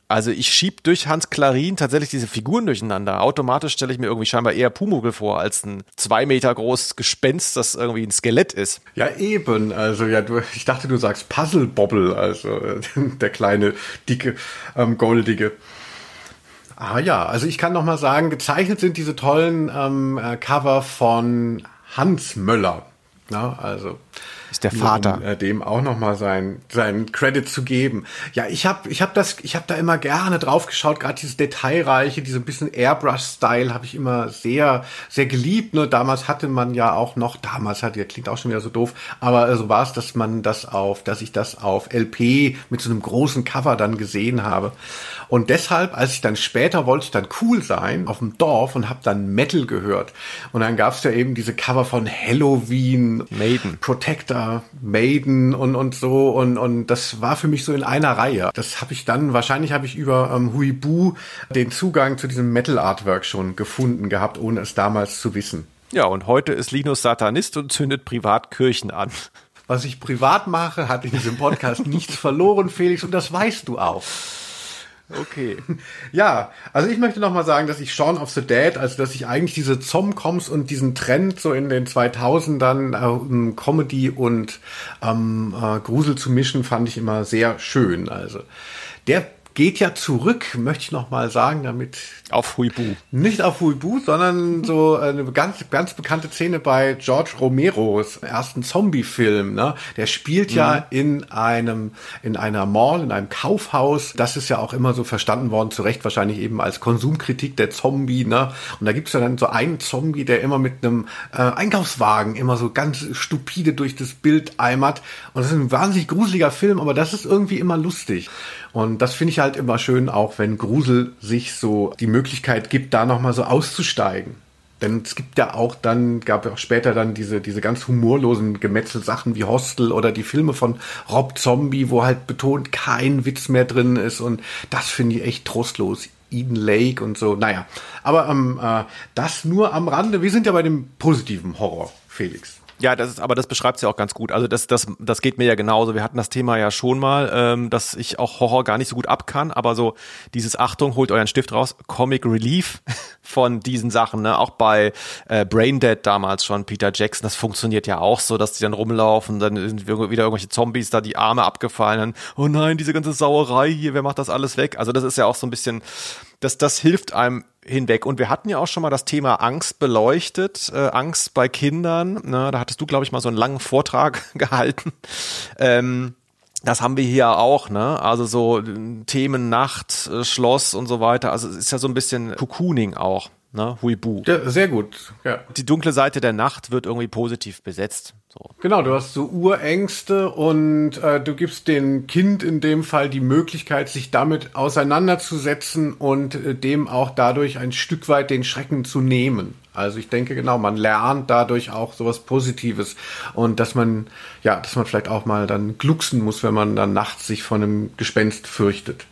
Also ich schieb durch Hans Klarin tatsächlich diese Figuren durcheinander. Automatisch stelle ich mir irgendwie scheinbar eher Pumuckel vor als ein zwei Meter großes Gespenst, das irgendwie ein Skelett ist. Ja, eben. Also ja, du, ich dachte, du sagst Puzzle Bobble, also der kleine, dicke, ähm, goldige. Ah ja, also ich kann noch mal sagen, gezeichnet sind diese tollen ähm, äh, Cover von Hans Möller. Na, also der Vater. Um, äh, dem auch noch mal sein sein Credit zu geben. Ja, ich habe ich habe das ich habe da immer gerne drauf geschaut, gerade dieses detailreiche, diese bisschen Airbrush Style habe ich immer sehr sehr geliebt, ne? Damals hatte man ja auch noch damals hat ja klingt auch schon wieder so doof, aber äh, so war es, dass man das auf, dass ich das auf LP mit so einem großen Cover dann gesehen habe. Und deshalb, als ich dann später wollte ich dann cool sein auf dem Dorf und habe dann Metal gehört. Und dann gab es ja eben diese Cover von Halloween, Maiden, Protector, Maiden und und so und und das war für mich so in einer Reihe. Das habe ich dann wahrscheinlich habe ich über ähm, Huibu den Zugang zu diesem Metal Artwork schon gefunden gehabt, ohne es damals zu wissen. Ja, und heute ist Linus Satanist und zündet privat Kirchen an. Was ich privat mache, hat in diesem Podcast nichts verloren, Felix, und das weißt du auch. Okay. Ja, also ich möchte noch mal sagen, dass ich Shaun of the Dead, also dass ich eigentlich diese Zomcoms und diesen Trend so in den 2000ern äh, Comedy und ähm, äh, Grusel zu mischen, fand ich immer sehr schön. Also der geht ja zurück, möchte ich noch mal sagen, damit auf Huibu. Nicht auf Huibu, sondern so eine ganz ganz bekannte Szene bei George Romeros ersten Zombie-Film. Ne? Der spielt mhm. ja in einem in einer Mall, in einem Kaufhaus. Das ist ja auch immer so verstanden worden, zu Recht wahrscheinlich eben als Konsumkritik der Zombie. Ne? Und da gibt's ja dann so einen Zombie, der immer mit einem äh, Einkaufswagen immer so ganz stupide durch das Bild eimert. Und das ist ein wahnsinnig gruseliger Film, aber das ist irgendwie immer lustig. Und das finde ich halt immer schön, auch wenn Grusel sich so die Möglichkeit gibt, da nochmal so auszusteigen. Denn es gibt ja auch dann, gab ja auch später dann diese, diese ganz humorlosen Gemetzelsachen wie Hostel oder die Filme von Rob Zombie, wo halt betont kein Witz mehr drin ist und das finde ich echt trostlos. Eden Lake und so, naja. Aber ähm, äh, das nur am Rande. Wir sind ja bei dem positiven Horror, Felix. Ja, das ist, aber das beschreibt ja auch ganz gut. Also das, das, das geht mir ja genauso. Wir hatten das Thema ja schon mal, ähm, dass ich auch Horror gar nicht so gut ab kann, aber so dieses Achtung, holt euren Stift raus, Comic Relief von diesen Sachen, ne? Auch bei äh, Braindead damals schon, Peter Jackson, das funktioniert ja auch so, dass die dann rumlaufen, dann sind wieder irgendwelche Zombies da die Arme abgefallen, dann, oh nein, diese ganze Sauerei hier, wer macht das alles weg? Also das ist ja auch so ein bisschen, das, das hilft einem hinweg. Und wir hatten ja auch schon mal das Thema Angst beleuchtet, äh, Angst bei Kindern. Ne? Da hattest du, glaube ich, mal so einen langen Vortrag gehalten. Ähm, das haben wir hier auch, ne? Also so äh, Themen Nacht, äh, Schloss und so weiter. Also es ist ja so ein bisschen Cocooning auch, ne? Huibu. Ja, sehr gut, ja. Die dunkle Seite der Nacht wird irgendwie positiv besetzt. So. Genau, du hast so Urängste und äh, du gibst dem Kind in dem Fall die Möglichkeit, sich damit auseinanderzusetzen und äh, dem auch dadurch ein Stück weit den Schrecken zu nehmen. Also ich denke genau, man lernt dadurch auch sowas Positives und dass man ja, dass man vielleicht auch mal dann glucksen muss, wenn man dann nachts sich von einem Gespenst fürchtet.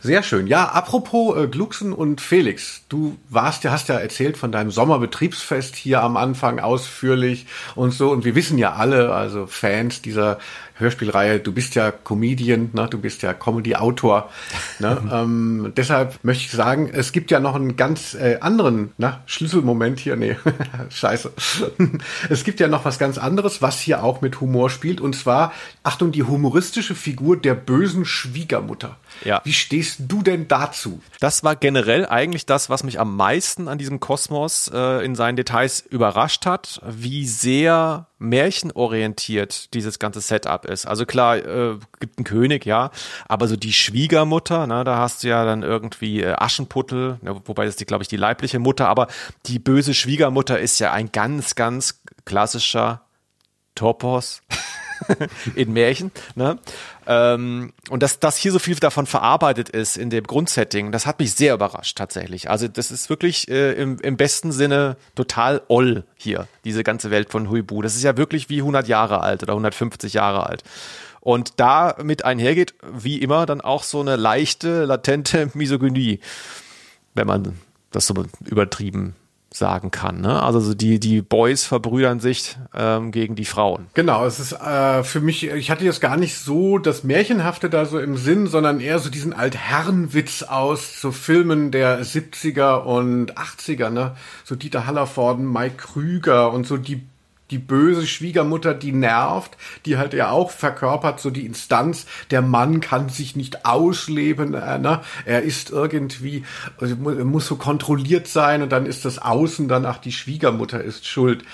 Sehr schön. Ja, apropos äh, Glucksen und Felix, du warst ja, hast ja erzählt von deinem Sommerbetriebsfest hier am Anfang ausführlich und so. Und wir wissen ja alle, also Fans dieser Hörspielreihe, du bist ja Comedian, ne? du bist ja Comedy-Autor. Ne? ähm, deshalb möchte ich sagen, es gibt ja noch einen ganz äh, anderen na, Schlüsselmoment hier. Nee, scheiße. es gibt ja noch was ganz anderes, was hier auch mit Humor spielt. Und zwar, Achtung, die humoristische Figur der bösen Schwiegermutter. Ja. Wie stehst du denn dazu? Das war generell eigentlich das, was mich am meisten an diesem Kosmos äh, in seinen Details überrascht hat, wie sehr märchenorientiert dieses ganze Setup ist. Also klar, äh, gibt einen König, ja, aber so die Schwiegermutter, ne, da hast du ja dann irgendwie äh, Aschenputtel, ja, wobei das die, glaube ich, die leibliche Mutter, aber die böse Schwiegermutter ist ja ein ganz, ganz klassischer Topos. in Märchen. Ne? Ähm, und dass, dass hier so viel davon verarbeitet ist in dem Grundsetting, das hat mich sehr überrascht tatsächlich. Also das ist wirklich äh, im, im besten Sinne total oll hier, diese ganze Welt von Huibu. Das ist ja wirklich wie 100 Jahre alt oder 150 Jahre alt. Und damit einhergeht, wie immer, dann auch so eine leichte, latente Misogynie, wenn man das so übertrieben sagen kann. Ne? Also so die, die Boys verbrüdern sich ähm, gegen die Frauen. Genau, es ist äh, für mich, ich hatte jetzt gar nicht so das Märchenhafte da so im Sinn, sondern eher so diesen Altherrenwitz aus so Filmen der 70er und 80er, ne? So Dieter Hallervorden, Mike Krüger und so die die böse Schwiegermutter, die nervt, die halt ja auch verkörpert, so die Instanz, der Mann kann sich nicht ausleben, äh, ne? er ist irgendwie, also muss so kontrolliert sein und dann ist das Außen dann, ach, die Schwiegermutter ist schuld.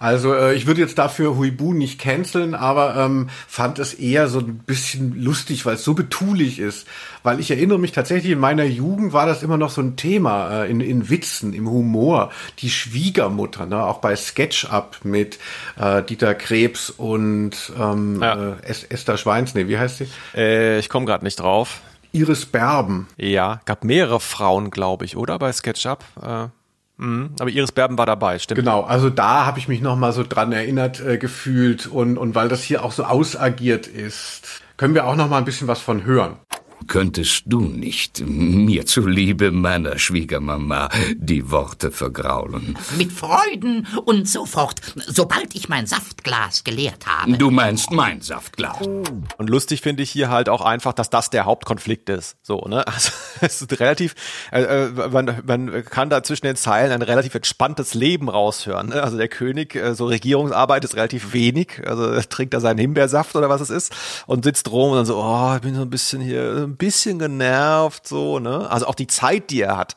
Also äh, ich würde jetzt dafür Huibu nicht canceln, aber ähm, fand es eher so ein bisschen lustig, weil es so betulich ist. Weil ich erinnere mich tatsächlich, in meiner Jugend war das immer noch so ein Thema äh, in, in Witzen, im Humor. Die Schwiegermutter, ne? auch bei SketchUp mit äh, Dieter Krebs und ähm, ja. äh, Esther Schweins, nee, wie heißt sie? Äh, ich komme gerade nicht drauf. Iris Berben. Ja, gab mehrere Frauen, glaube ich, oder bei SketchUp? Äh Mhm, aber Iris Berben war dabei, stimmt. Genau, also da habe ich mich noch mal so dran erinnert äh, gefühlt und, und weil das hier auch so ausagiert ist, können wir auch noch mal ein bisschen was von hören. Könntest du nicht, mir zuliebe meiner Schwiegermama, die Worte vergraulen? Mit Freuden und so fort, sobald ich mein Saftglas geleert habe. Du meinst mein Saftglas. Und lustig finde ich hier halt auch einfach, dass das der Hauptkonflikt ist. So, ne? Also es ist relativ, äh, äh, man, man kann da zwischen den Zeilen ein relativ entspanntes Leben raushören. Ne? Also der König, äh, so Regierungsarbeit ist relativ wenig. Also trinkt er seinen Himbeersaft oder was es ist und sitzt rum und dann so, oh, ich bin so ein bisschen hier ein bisschen genervt, so, ne? Also auch die Zeit, die er hat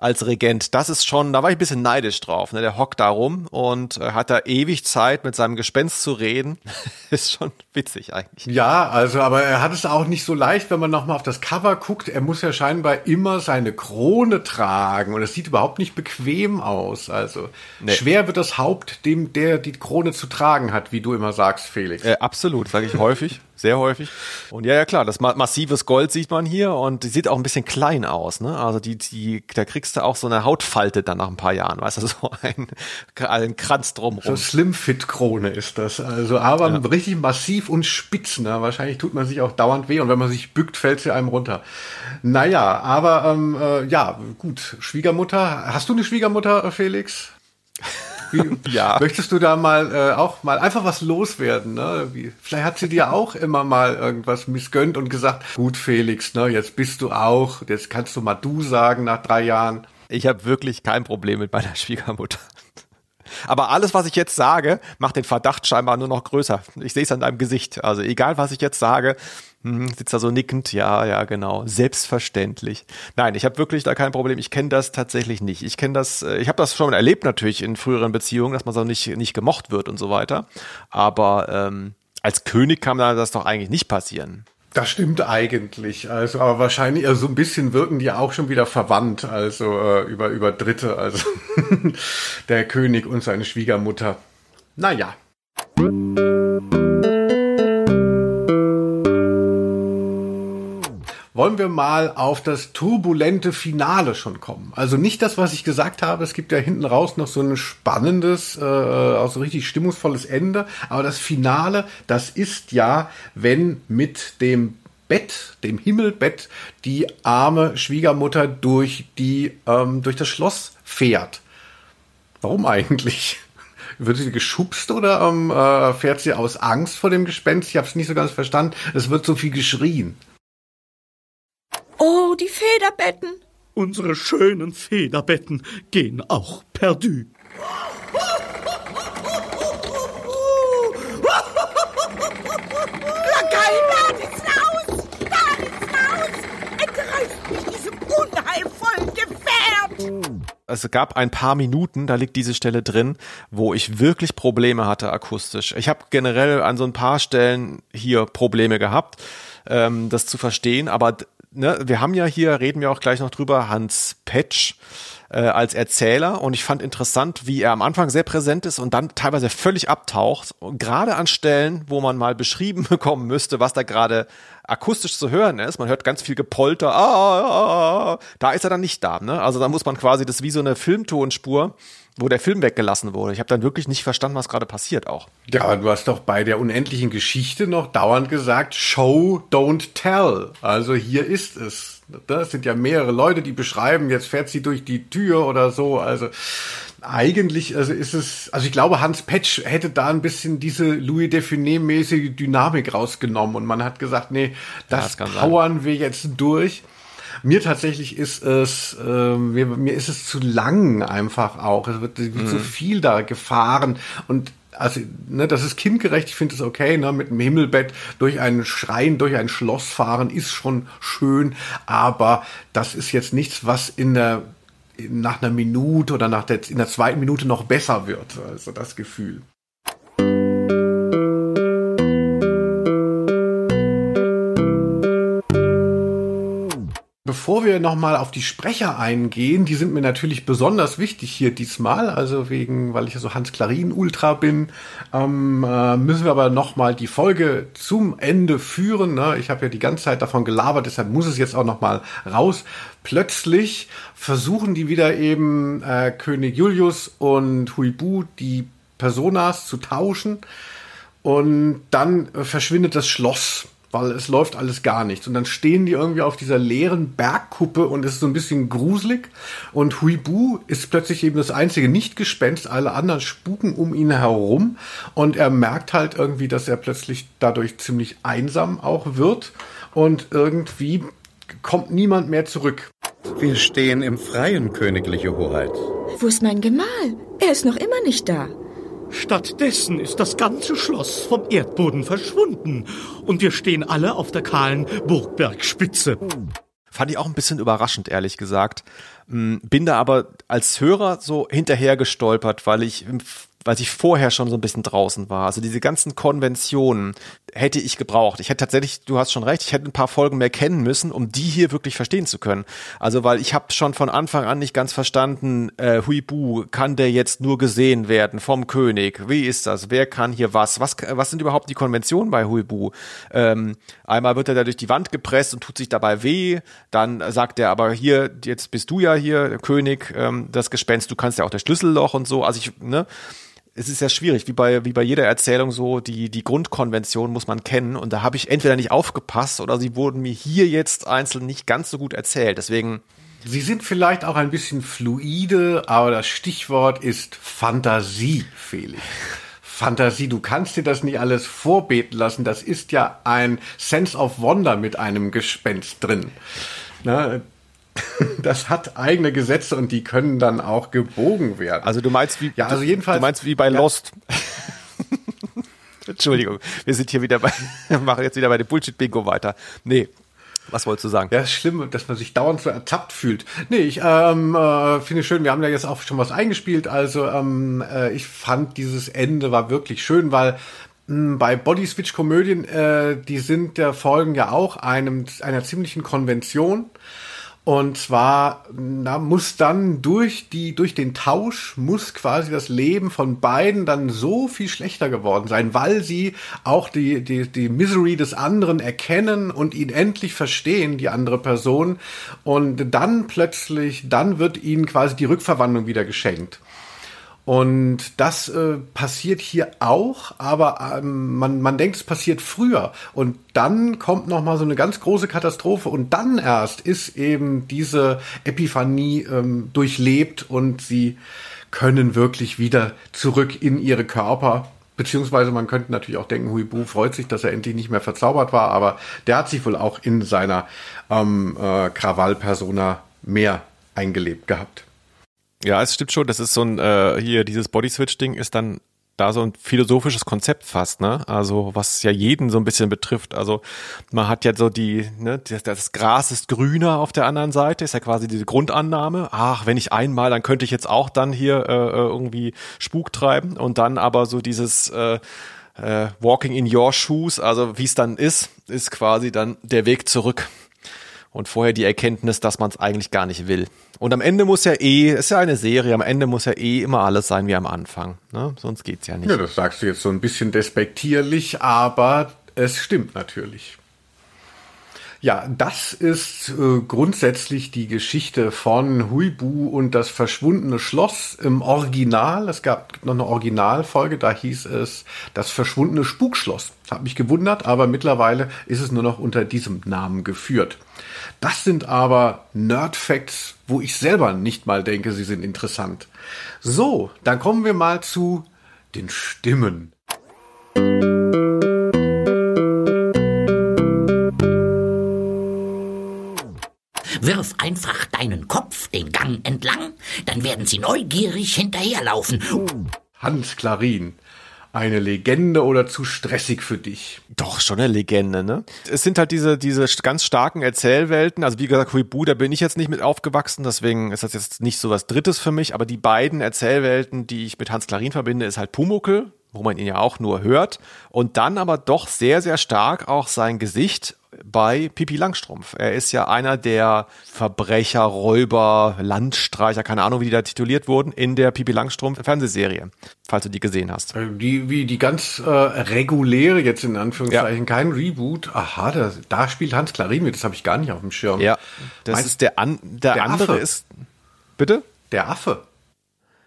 als Regent, das ist schon, da war ich ein bisschen neidisch drauf. Ne? Der hockt da rum und äh, hat da ewig Zeit, mit seinem Gespenst zu reden. ist schon witzig eigentlich. Ja, also, aber er hat es auch nicht so leicht, wenn man nochmal auf das Cover guckt. Er muss ja scheinbar immer seine Krone tragen und es sieht überhaupt nicht bequem aus. Also nee. schwer wird das Haupt dem, der die Krone zu tragen hat, wie du immer sagst, Felix. Äh, absolut, sage ich häufig sehr häufig. Und ja, ja klar, das massives Gold sieht man hier und die sieht auch ein bisschen klein aus, ne? Also die, die, da kriegst du auch so eine Hautfalte dann nach ein paar Jahren, weißt du, so ein, ein Kranz drumrum. So Slim-Fit-Krone ist das. Also, aber ja. richtig massiv und spitz, ne? Wahrscheinlich tut man sich auch dauernd weh und wenn man sich bückt, fällt sie einem runter. Naja, aber ähm, äh, ja, gut. Schwiegermutter. Hast du eine Schwiegermutter, Felix? Wie, ja. Möchtest du da mal äh, auch mal einfach was loswerden? Ne? Wie, vielleicht hat sie dir auch immer mal irgendwas missgönnt und gesagt, gut Felix, ne, jetzt bist du auch, jetzt kannst du mal du sagen nach drei Jahren. Ich habe wirklich kein Problem mit meiner Schwiegermutter. Aber alles, was ich jetzt sage, macht den Verdacht scheinbar nur noch größer. Ich sehe es an deinem Gesicht. Also egal, was ich jetzt sage, hm, sitzt da so nickend. Ja, ja, genau. Selbstverständlich. Nein, ich habe wirklich da kein Problem. Ich kenne das tatsächlich nicht. Ich kenne das, äh, ich habe das schon erlebt natürlich in früheren Beziehungen, dass man so nicht, nicht gemocht wird und so weiter. Aber ähm, als König kann das doch eigentlich nicht passieren. Das stimmt eigentlich. Also, aber wahrscheinlich, also so ein bisschen wirken die auch schon wieder verwandt, also äh, über, über Dritte, also der König und seine Schwiegermutter. Naja. Wollen wir mal auf das turbulente Finale schon kommen. Also nicht das, was ich gesagt habe. Es gibt ja hinten raus noch so ein spannendes, äh, auch so richtig stimmungsvolles Ende. Aber das Finale, das ist ja, wenn mit dem Bett, dem Himmelbett, die arme Schwiegermutter durch die, ähm, durch das Schloss fährt. Warum eigentlich? Wird sie geschubst oder ähm, äh, fährt sie aus Angst vor dem Gespenst? Ich habe es nicht so ganz verstanden. Es wird so viel geschrien. Die Federbetten. Unsere schönen Federbetten gehen auch perdu. Lakai, da ist raus! Da ist raus! Entreißt mich diesem unheilvollen Gefährt! es gab ein paar Minuten, da liegt diese Stelle drin, wo ich wirklich Probleme hatte akustisch. Ich habe generell an so ein paar Stellen hier Probleme gehabt, ähm, das zu verstehen, aber ne, wir haben ja hier, reden wir auch gleich noch drüber, Hans Petsch äh, als Erzähler und ich fand interessant, wie er am Anfang sehr präsent ist und dann teilweise völlig abtaucht. Und gerade an Stellen, wo man mal beschrieben bekommen müsste, was da gerade akustisch zu hören ist, man hört ganz viel Gepolter, ah, ah, ah, ah, da ist er dann nicht da. Ne? Also da muss man quasi das wie so eine Filmtonspur wo der Film weggelassen wurde. Ich habe dann wirklich nicht verstanden, was gerade passiert auch. Ja, du hast doch bei der unendlichen Geschichte noch dauernd gesagt, Show, don't tell. Also hier ist es. Das sind ja mehrere Leute, die beschreiben, jetzt fährt sie durch die Tür oder so. Also eigentlich, also ist es, also ich glaube, Hans Petsch hätte da ein bisschen diese Louis Define-mäßige Dynamik rausgenommen und man hat gesagt, nee, das, ja, das powern sein. wir jetzt durch. Mir tatsächlich ist es, äh, mir, mir ist es zu lang einfach auch. Es wird, wird mhm. so viel da gefahren und also, ne, das ist kindgerecht, ich finde es okay, ne, mit dem Himmelbett durch einen Schrein, durch ein Schloss fahren, ist schon schön, aber das ist jetzt nichts, was in der nach einer Minute oder nach der in der zweiten Minute noch besser wird, also das Gefühl. Bevor wir nochmal auf die Sprecher eingehen, die sind mir natürlich besonders wichtig hier diesmal, also wegen, weil ich ja so Hans Klarin Ultra bin, ähm, äh, müssen wir aber nochmal die Folge zum Ende führen. Ne? Ich habe ja die ganze Zeit davon gelabert, deshalb muss es jetzt auch nochmal raus. Plötzlich versuchen die wieder eben äh, König Julius und Huibu die Personas zu tauschen und dann äh, verschwindet das Schloss weil es läuft alles gar nichts. Und dann stehen die irgendwie auf dieser leeren Bergkuppe und es ist so ein bisschen gruselig. Und Huibu ist plötzlich eben das einzige Nicht-Gespenst. Alle anderen spuken um ihn herum. Und er merkt halt irgendwie, dass er plötzlich dadurch ziemlich einsam auch wird. Und irgendwie kommt niemand mehr zurück. Wir stehen im Freien, königliche Hoheit. Wo ist mein Gemahl? Er ist noch immer nicht da. Stattdessen ist das ganze Schloss vom Erdboden verschwunden und wir stehen alle auf der kahlen Burgbergspitze. Fand ich auch ein bisschen überraschend, ehrlich gesagt. Hm, bin da aber als Hörer so hinterher gestolpert, weil ich weil ich vorher schon so ein bisschen draußen war. Also diese ganzen Konventionen hätte ich gebraucht. Ich hätte tatsächlich, du hast schon recht, ich hätte ein paar Folgen mehr kennen müssen, um die hier wirklich verstehen zu können. Also weil ich habe schon von Anfang an nicht ganz verstanden, äh, Huibu, kann der jetzt nur gesehen werden vom König? Wie ist das? Wer kann hier was? Was, was sind überhaupt die Konventionen bei Huibu? Ähm, einmal wird er da durch die Wand gepresst und tut sich dabei weh. Dann sagt er aber hier, jetzt bist du ja hier, der König, ähm, das Gespenst, du kannst ja auch das Schlüsselloch und so. Also ich, ne? Es ist ja schwierig, wie bei, wie bei jeder Erzählung so, die, die Grundkonvention muss man kennen und da habe ich entweder nicht aufgepasst oder sie wurden mir hier jetzt einzeln nicht ganz so gut erzählt. Deswegen. Sie sind vielleicht auch ein bisschen fluide, aber das Stichwort ist Fantasie, Felix. Fantasie, du kannst dir das nicht alles vorbeten lassen. Das ist ja ein Sense of Wonder mit einem Gespenst drin. Ne? das hat eigene Gesetze und die können dann auch gebogen werden. Also du meinst wie, ja, also jedenfalls, du meinst wie bei ja. Lost. Entschuldigung, wir sind hier wieder bei, machen jetzt wieder bei dem Bullshit-Bingo weiter. Nee, was wolltest du sagen? Ja, ist schlimm, dass man sich dauernd so ertappt fühlt. Nee, ich ähm, äh, finde schön, wir haben ja jetzt auch schon was eingespielt. Also ähm, äh, ich fand dieses Ende war wirklich schön, weil Bei Body Switch Komödien, äh, die sind der Folgen ja auch einem, einer ziemlichen Konvention. Und zwar na, muss dann durch die durch den Tausch muss quasi das Leben von beiden dann so viel schlechter geworden sein, weil sie auch die die die Misery des anderen erkennen und ihn endlich verstehen, die andere Person. Und dann plötzlich, dann wird ihnen quasi die Rückverwandlung wieder geschenkt. Und das äh, passiert hier auch, aber ähm, man, man denkt, es passiert früher. Und dann kommt noch mal so eine ganz große Katastrophe und dann erst ist eben diese Epiphanie ähm, durchlebt und sie können wirklich wieder zurück in ihre Körper. Beziehungsweise man könnte natürlich auch denken, Huibu freut sich, dass er endlich nicht mehr verzaubert war, aber der hat sich wohl auch in seiner ähm, äh, Krawall-Persona mehr eingelebt gehabt. Ja, es stimmt schon, das ist so ein, äh, hier, dieses Body-Switch-Ding ist dann da so ein philosophisches Konzept fast, ne? Also was ja jeden so ein bisschen betrifft. Also man hat ja so die, ne, das, das Gras ist grüner auf der anderen Seite, ist ja quasi diese Grundannahme. Ach, wenn ich einmal, dann könnte ich jetzt auch dann hier äh, äh irgendwie Spuk treiben und dann aber so dieses äh, äh, Walking in your shoes, also wie es dann ist, ist quasi dann der Weg zurück und vorher die Erkenntnis, dass man es eigentlich gar nicht will. Und am Ende muss ja eh, ist ja eine Serie, am Ende muss ja eh immer alles sein wie am Anfang. Ne? Sonst geht's ja nicht. Ja, das sagst du jetzt so ein bisschen despektierlich, aber es stimmt natürlich. Ja, das ist äh, grundsätzlich die Geschichte von Huibu und das verschwundene Schloss im Original. Es gab noch eine Originalfolge, da hieß es das verschwundene Spukschloss. Hat mich gewundert, aber mittlerweile ist es nur noch unter diesem Namen geführt. Das sind aber Nerd-Facts, wo ich selber nicht mal denke, sie sind interessant. So, dann kommen wir mal zu den Stimmen. Wirf einfach deinen Kopf den Gang entlang, dann werden sie neugierig hinterherlaufen. Hans Klarin. Eine Legende oder zu stressig für dich? Doch, schon eine Legende, ne? Es sind halt diese, diese ganz starken Erzählwelten. Also wie gesagt, Huibu, da bin ich jetzt nicht mit aufgewachsen, deswegen ist das jetzt nicht so was Drittes für mich. Aber die beiden Erzählwelten, die ich mit Hans Klarin verbinde, ist halt Pumuckel, wo man ihn ja auch nur hört. Und dann aber doch sehr, sehr stark auch sein Gesicht bei Pipi Langstrumpf. Er ist ja einer der Verbrecher, Räuber, Landstreicher, keine Ahnung, wie die da tituliert wurden, in der Pipi Langstrumpf Fernsehserie, falls du die gesehen hast. Äh, die, wie die ganz äh, reguläre, jetzt in Anführungszeichen, ja. kein Reboot. Aha, da, da spielt Hans Klarin mit, das habe ich gar nicht auf dem Schirm. Ja, das Meinst, ist der, an, der, der andere Affe. ist, bitte? Der Affe.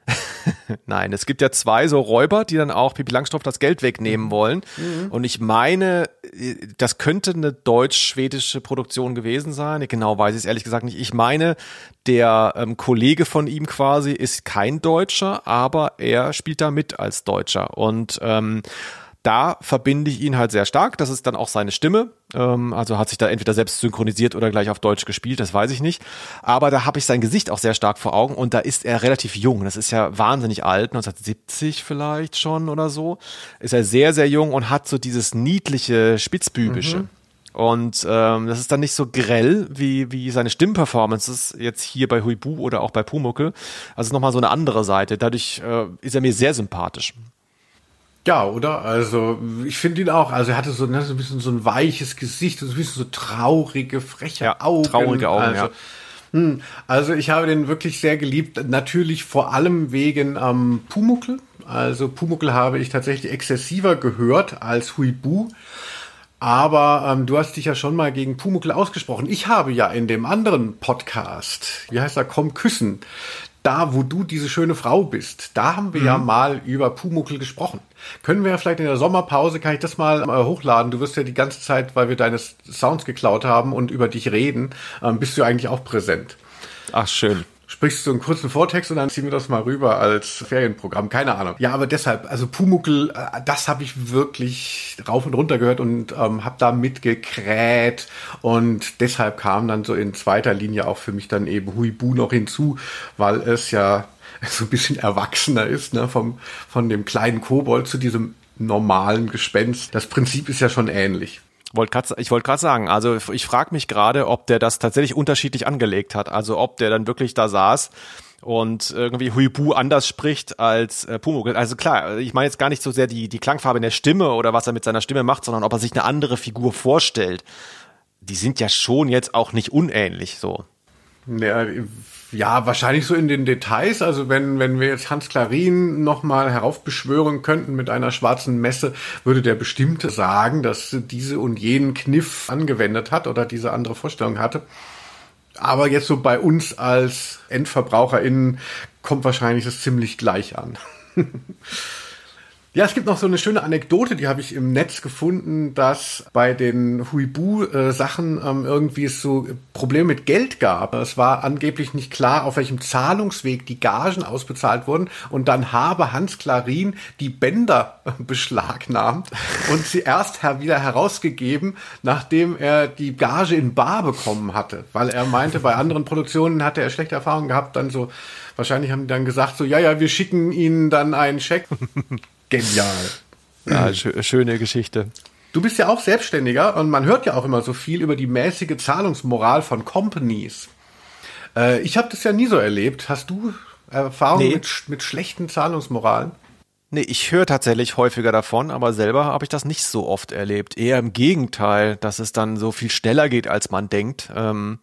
Nein, es gibt ja zwei so Räuber, die dann auch Pipi Langstrumpf das Geld wegnehmen wollen. Mhm. Und ich meine, das könnte eine deutsch-schwedische Produktion gewesen sein. Genau weiß ich es ehrlich gesagt nicht. Ich meine, der ähm, Kollege von ihm quasi ist kein Deutscher, aber er spielt da mit als Deutscher. Und ähm, da verbinde ich ihn halt sehr stark. Das ist dann auch seine Stimme. Ähm, also hat sich da entweder selbst synchronisiert oder gleich auf Deutsch gespielt, das weiß ich nicht. Aber da habe ich sein Gesicht auch sehr stark vor Augen und da ist er relativ jung. Das ist ja wahnsinnig alt, 1970 vielleicht schon oder so. Ist er sehr, sehr jung und hat so dieses niedliche, spitzbübische. Mhm. Und ähm, das ist dann nicht so grell wie, wie seine Stimmperformances jetzt hier bei Huibu oder auch bei Pumuckel. Also nochmal so eine andere Seite. Dadurch äh, ist er mir sehr sympathisch. Ja, oder? Also ich finde ihn auch. Also er hatte so, ne, so ein bisschen so ein weiches Gesicht, so ein bisschen so traurige, freche ja, Augen. Traurige Augen, also, ja. Hm, also ich habe den wirklich sehr geliebt. Natürlich vor allem wegen ähm, Pumuckel. Also Pumuckel habe ich tatsächlich exzessiver gehört als Huibu. Aber ähm, du hast dich ja schon mal gegen Pumuckel ausgesprochen. Ich habe ja in dem anderen Podcast, wie heißt er, Komm küssen, da, wo du diese schöne Frau bist, da haben wir mhm. ja mal über Pumuckel gesprochen. Können wir ja vielleicht in der Sommerpause, kann ich das mal äh, hochladen? Du wirst ja die ganze Zeit, weil wir deine Sounds geklaut haben und über dich reden, ähm, bist du eigentlich auch präsent. Ach, schön sprichst du einen kurzen Vortext und dann ziehen wir das mal rüber als Ferienprogramm. Keine Ahnung. Ja, aber deshalb, also Pumuckel, äh, das habe ich wirklich rauf und runter gehört und ähm, habe da mitgekräht und deshalb kam dann so in zweiter Linie auch für mich dann eben Huibu noch hinzu, weil es ja so ein bisschen erwachsener ist, ne, vom, von dem kleinen Kobold zu diesem normalen Gespenst. Das Prinzip ist ja schon ähnlich. Wollt grad, ich wollte gerade sagen, also ich frage mich gerade, ob der das tatsächlich unterschiedlich angelegt hat. Also ob der dann wirklich da saß und irgendwie Huibu anders spricht als äh, Pumuckl. Also klar, ich meine jetzt gar nicht so sehr die, die Klangfarbe in der Stimme oder was er mit seiner Stimme macht, sondern ob er sich eine andere Figur vorstellt. Die sind ja schon jetzt auch nicht unähnlich so. Ja, ja, wahrscheinlich so in den Details. Also wenn, wenn wir jetzt Hans Klarin nochmal heraufbeschwören könnten mit einer schwarzen Messe, würde der bestimmt sagen, dass diese und jenen Kniff angewendet hat oder diese andere Vorstellung hatte. Aber jetzt so bei uns als EndverbraucherInnen kommt wahrscheinlich das ziemlich gleich an. Ja, es gibt noch so eine schöne Anekdote, die habe ich im Netz gefunden, dass bei den Huibu-Sachen ähm, irgendwie es so Probleme mit Geld gab. Es war angeblich nicht klar, auf welchem Zahlungsweg die Gagen ausbezahlt wurden. Und dann habe Hans Klarin die Bänder beschlagnahmt und sie erst wieder herausgegeben, nachdem er die Gage in Bar bekommen hatte. Weil er meinte, bei anderen Produktionen hatte er schlechte Erfahrungen gehabt, dann so, wahrscheinlich haben die dann gesagt, so, ja, ja, wir schicken Ihnen dann einen Scheck. Genial. Ja, sch schöne Geschichte. Du bist ja auch Selbstständiger und man hört ja auch immer so viel über die mäßige Zahlungsmoral von Companies. Äh, ich habe das ja nie so erlebt. Hast du Erfahrungen nee. mit, mit schlechten Zahlungsmoralen? Nee, ich höre tatsächlich häufiger davon, aber selber habe ich das nicht so oft erlebt. Eher im Gegenteil, dass es dann so viel schneller geht, als man denkt. Ähm,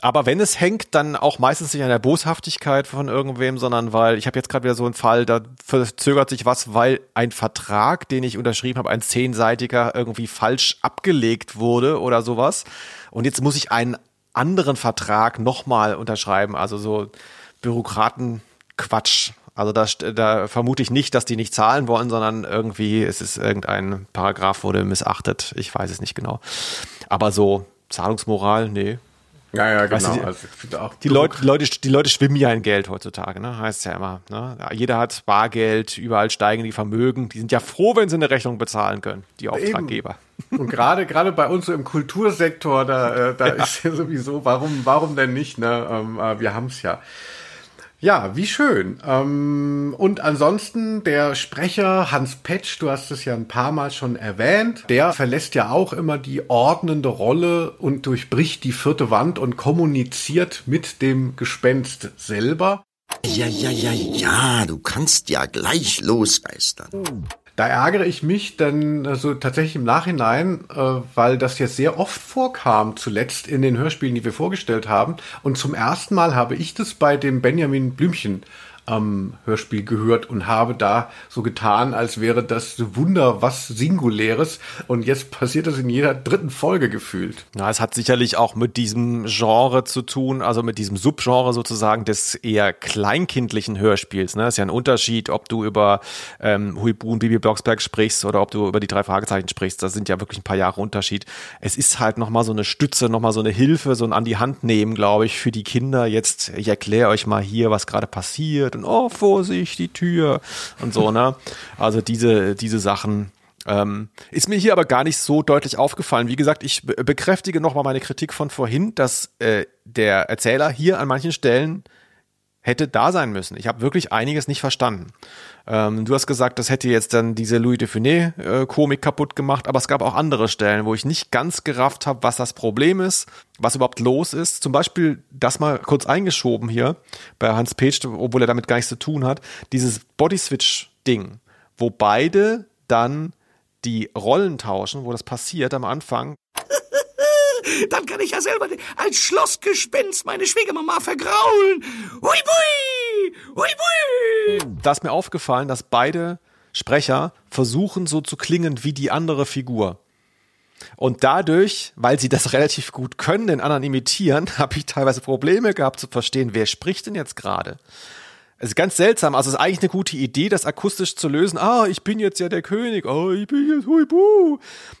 aber wenn es hängt, dann auch meistens nicht an der Boshaftigkeit von irgendwem, sondern weil ich habe jetzt gerade wieder so einen Fall, da verzögert sich was, weil ein Vertrag, den ich unterschrieben habe, ein zehnseitiger, irgendwie falsch abgelegt wurde oder sowas. Und jetzt muss ich einen anderen Vertrag nochmal unterschreiben. Also so Bürokratenquatsch. Also da, da vermute ich nicht, dass die nicht zahlen wollen, sondern irgendwie es ist irgendein Paragraph wurde missachtet. Ich weiß es nicht genau. Aber so Zahlungsmoral, nee, ja, ja, genau. Weißt du, also, die, Leute, die, Leute, die Leute schwimmen ja in Geld heutzutage, ne? Heißt ja immer. Ne? Jeder hat Bargeld, überall steigen die Vermögen. Die sind ja froh, wenn sie eine Rechnung bezahlen können, die Auftraggeber. Eben. Und gerade gerade bei uns so im Kultursektor, da, äh, da ja. ist ja sowieso, warum, warum denn nicht? Ne? Ähm, äh, wir haben es ja. Ja, wie schön. Ähm, und ansonsten der Sprecher Hans Petsch, du hast es ja ein paar Mal schon erwähnt, der verlässt ja auch immer die ordnende Rolle und durchbricht die vierte Wand und kommuniziert mit dem Gespenst selber. Ja, ja, ja, ja, du kannst ja gleich losgeistern. Da ärgere ich mich dann also tatsächlich im Nachhinein, äh, weil das jetzt sehr oft vorkam, zuletzt in den Hörspielen, die wir vorgestellt haben. Und zum ersten Mal habe ich das bei dem Benjamin Blümchen am Hörspiel gehört und habe da so getan, als wäre das Wunder was Singuläres. Und jetzt passiert das in jeder dritten Folge gefühlt. Ja, es hat sicherlich auch mit diesem Genre zu tun, also mit diesem Subgenre sozusagen des eher kleinkindlichen Hörspiels. Ne? ist ja ein Unterschied, ob du über ähm, Huibu und Bibi Blocksberg sprichst oder ob du über die drei Fragezeichen sprichst. Das sind ja wirklich ein paar Jahre Unterschied. Es ist halt nochmal so eine Stütze, nochmal so eine Hilfe, so ein an die Hand nehmen, glaube ich, für die Kinder. Jetzt, ich erkläre euch mal hier, was gerade passiert und oh, Vorsicht, die Tür und so, ne? Also diese, diese Sachen. Ähm, ist mir hier aber gar nicht so deutlich aufgefallen. Wie gesagt, ich bekräftige nochmal meine Kritik von vorhin, dass äh, der Erzähler hier an manchen Stellen hätte da sein müssen. Ich habe wirklich einiges nicht verstanden. Ähm, du hast gesagt, das hätte jetzt dann diese Louis de Funès-Komik äh, kaputt gemacht, aber es gab auch andere Stellen, wo ich nicht ganz gerafft habe, was das Problem ist, was überhaupt los ist. Zum Beispiel das mal kurz eingeschoben hier bei Hans Petsch, obwohl er damit gar nichts zu tun hat, dieses Body-Switch-Ding, wo beide dann die Rollen tauschen, wo das passiert am Anfang. Dann kann ich ja selber als Schlossgespenst meine Schwiegermama vergraulen. Hui, hui, hui, hui. Da ist mir aufgefallen, dass beide Sprecher versuchen so zu klingen wie die andere Figur. Und dadurch, weil sie das relativ gut können, den anderen imitieren, habe ich teilweise Probleme gehabt zu verstehen, wer spricht denn jetzt gerade. Es ist ganz seltsam. Also es ist eigentlich eine gute Idee, das akustisch zu lösen. Ah, ich bin jetzt ja der König. Oh, ich bin jetzt Huibu.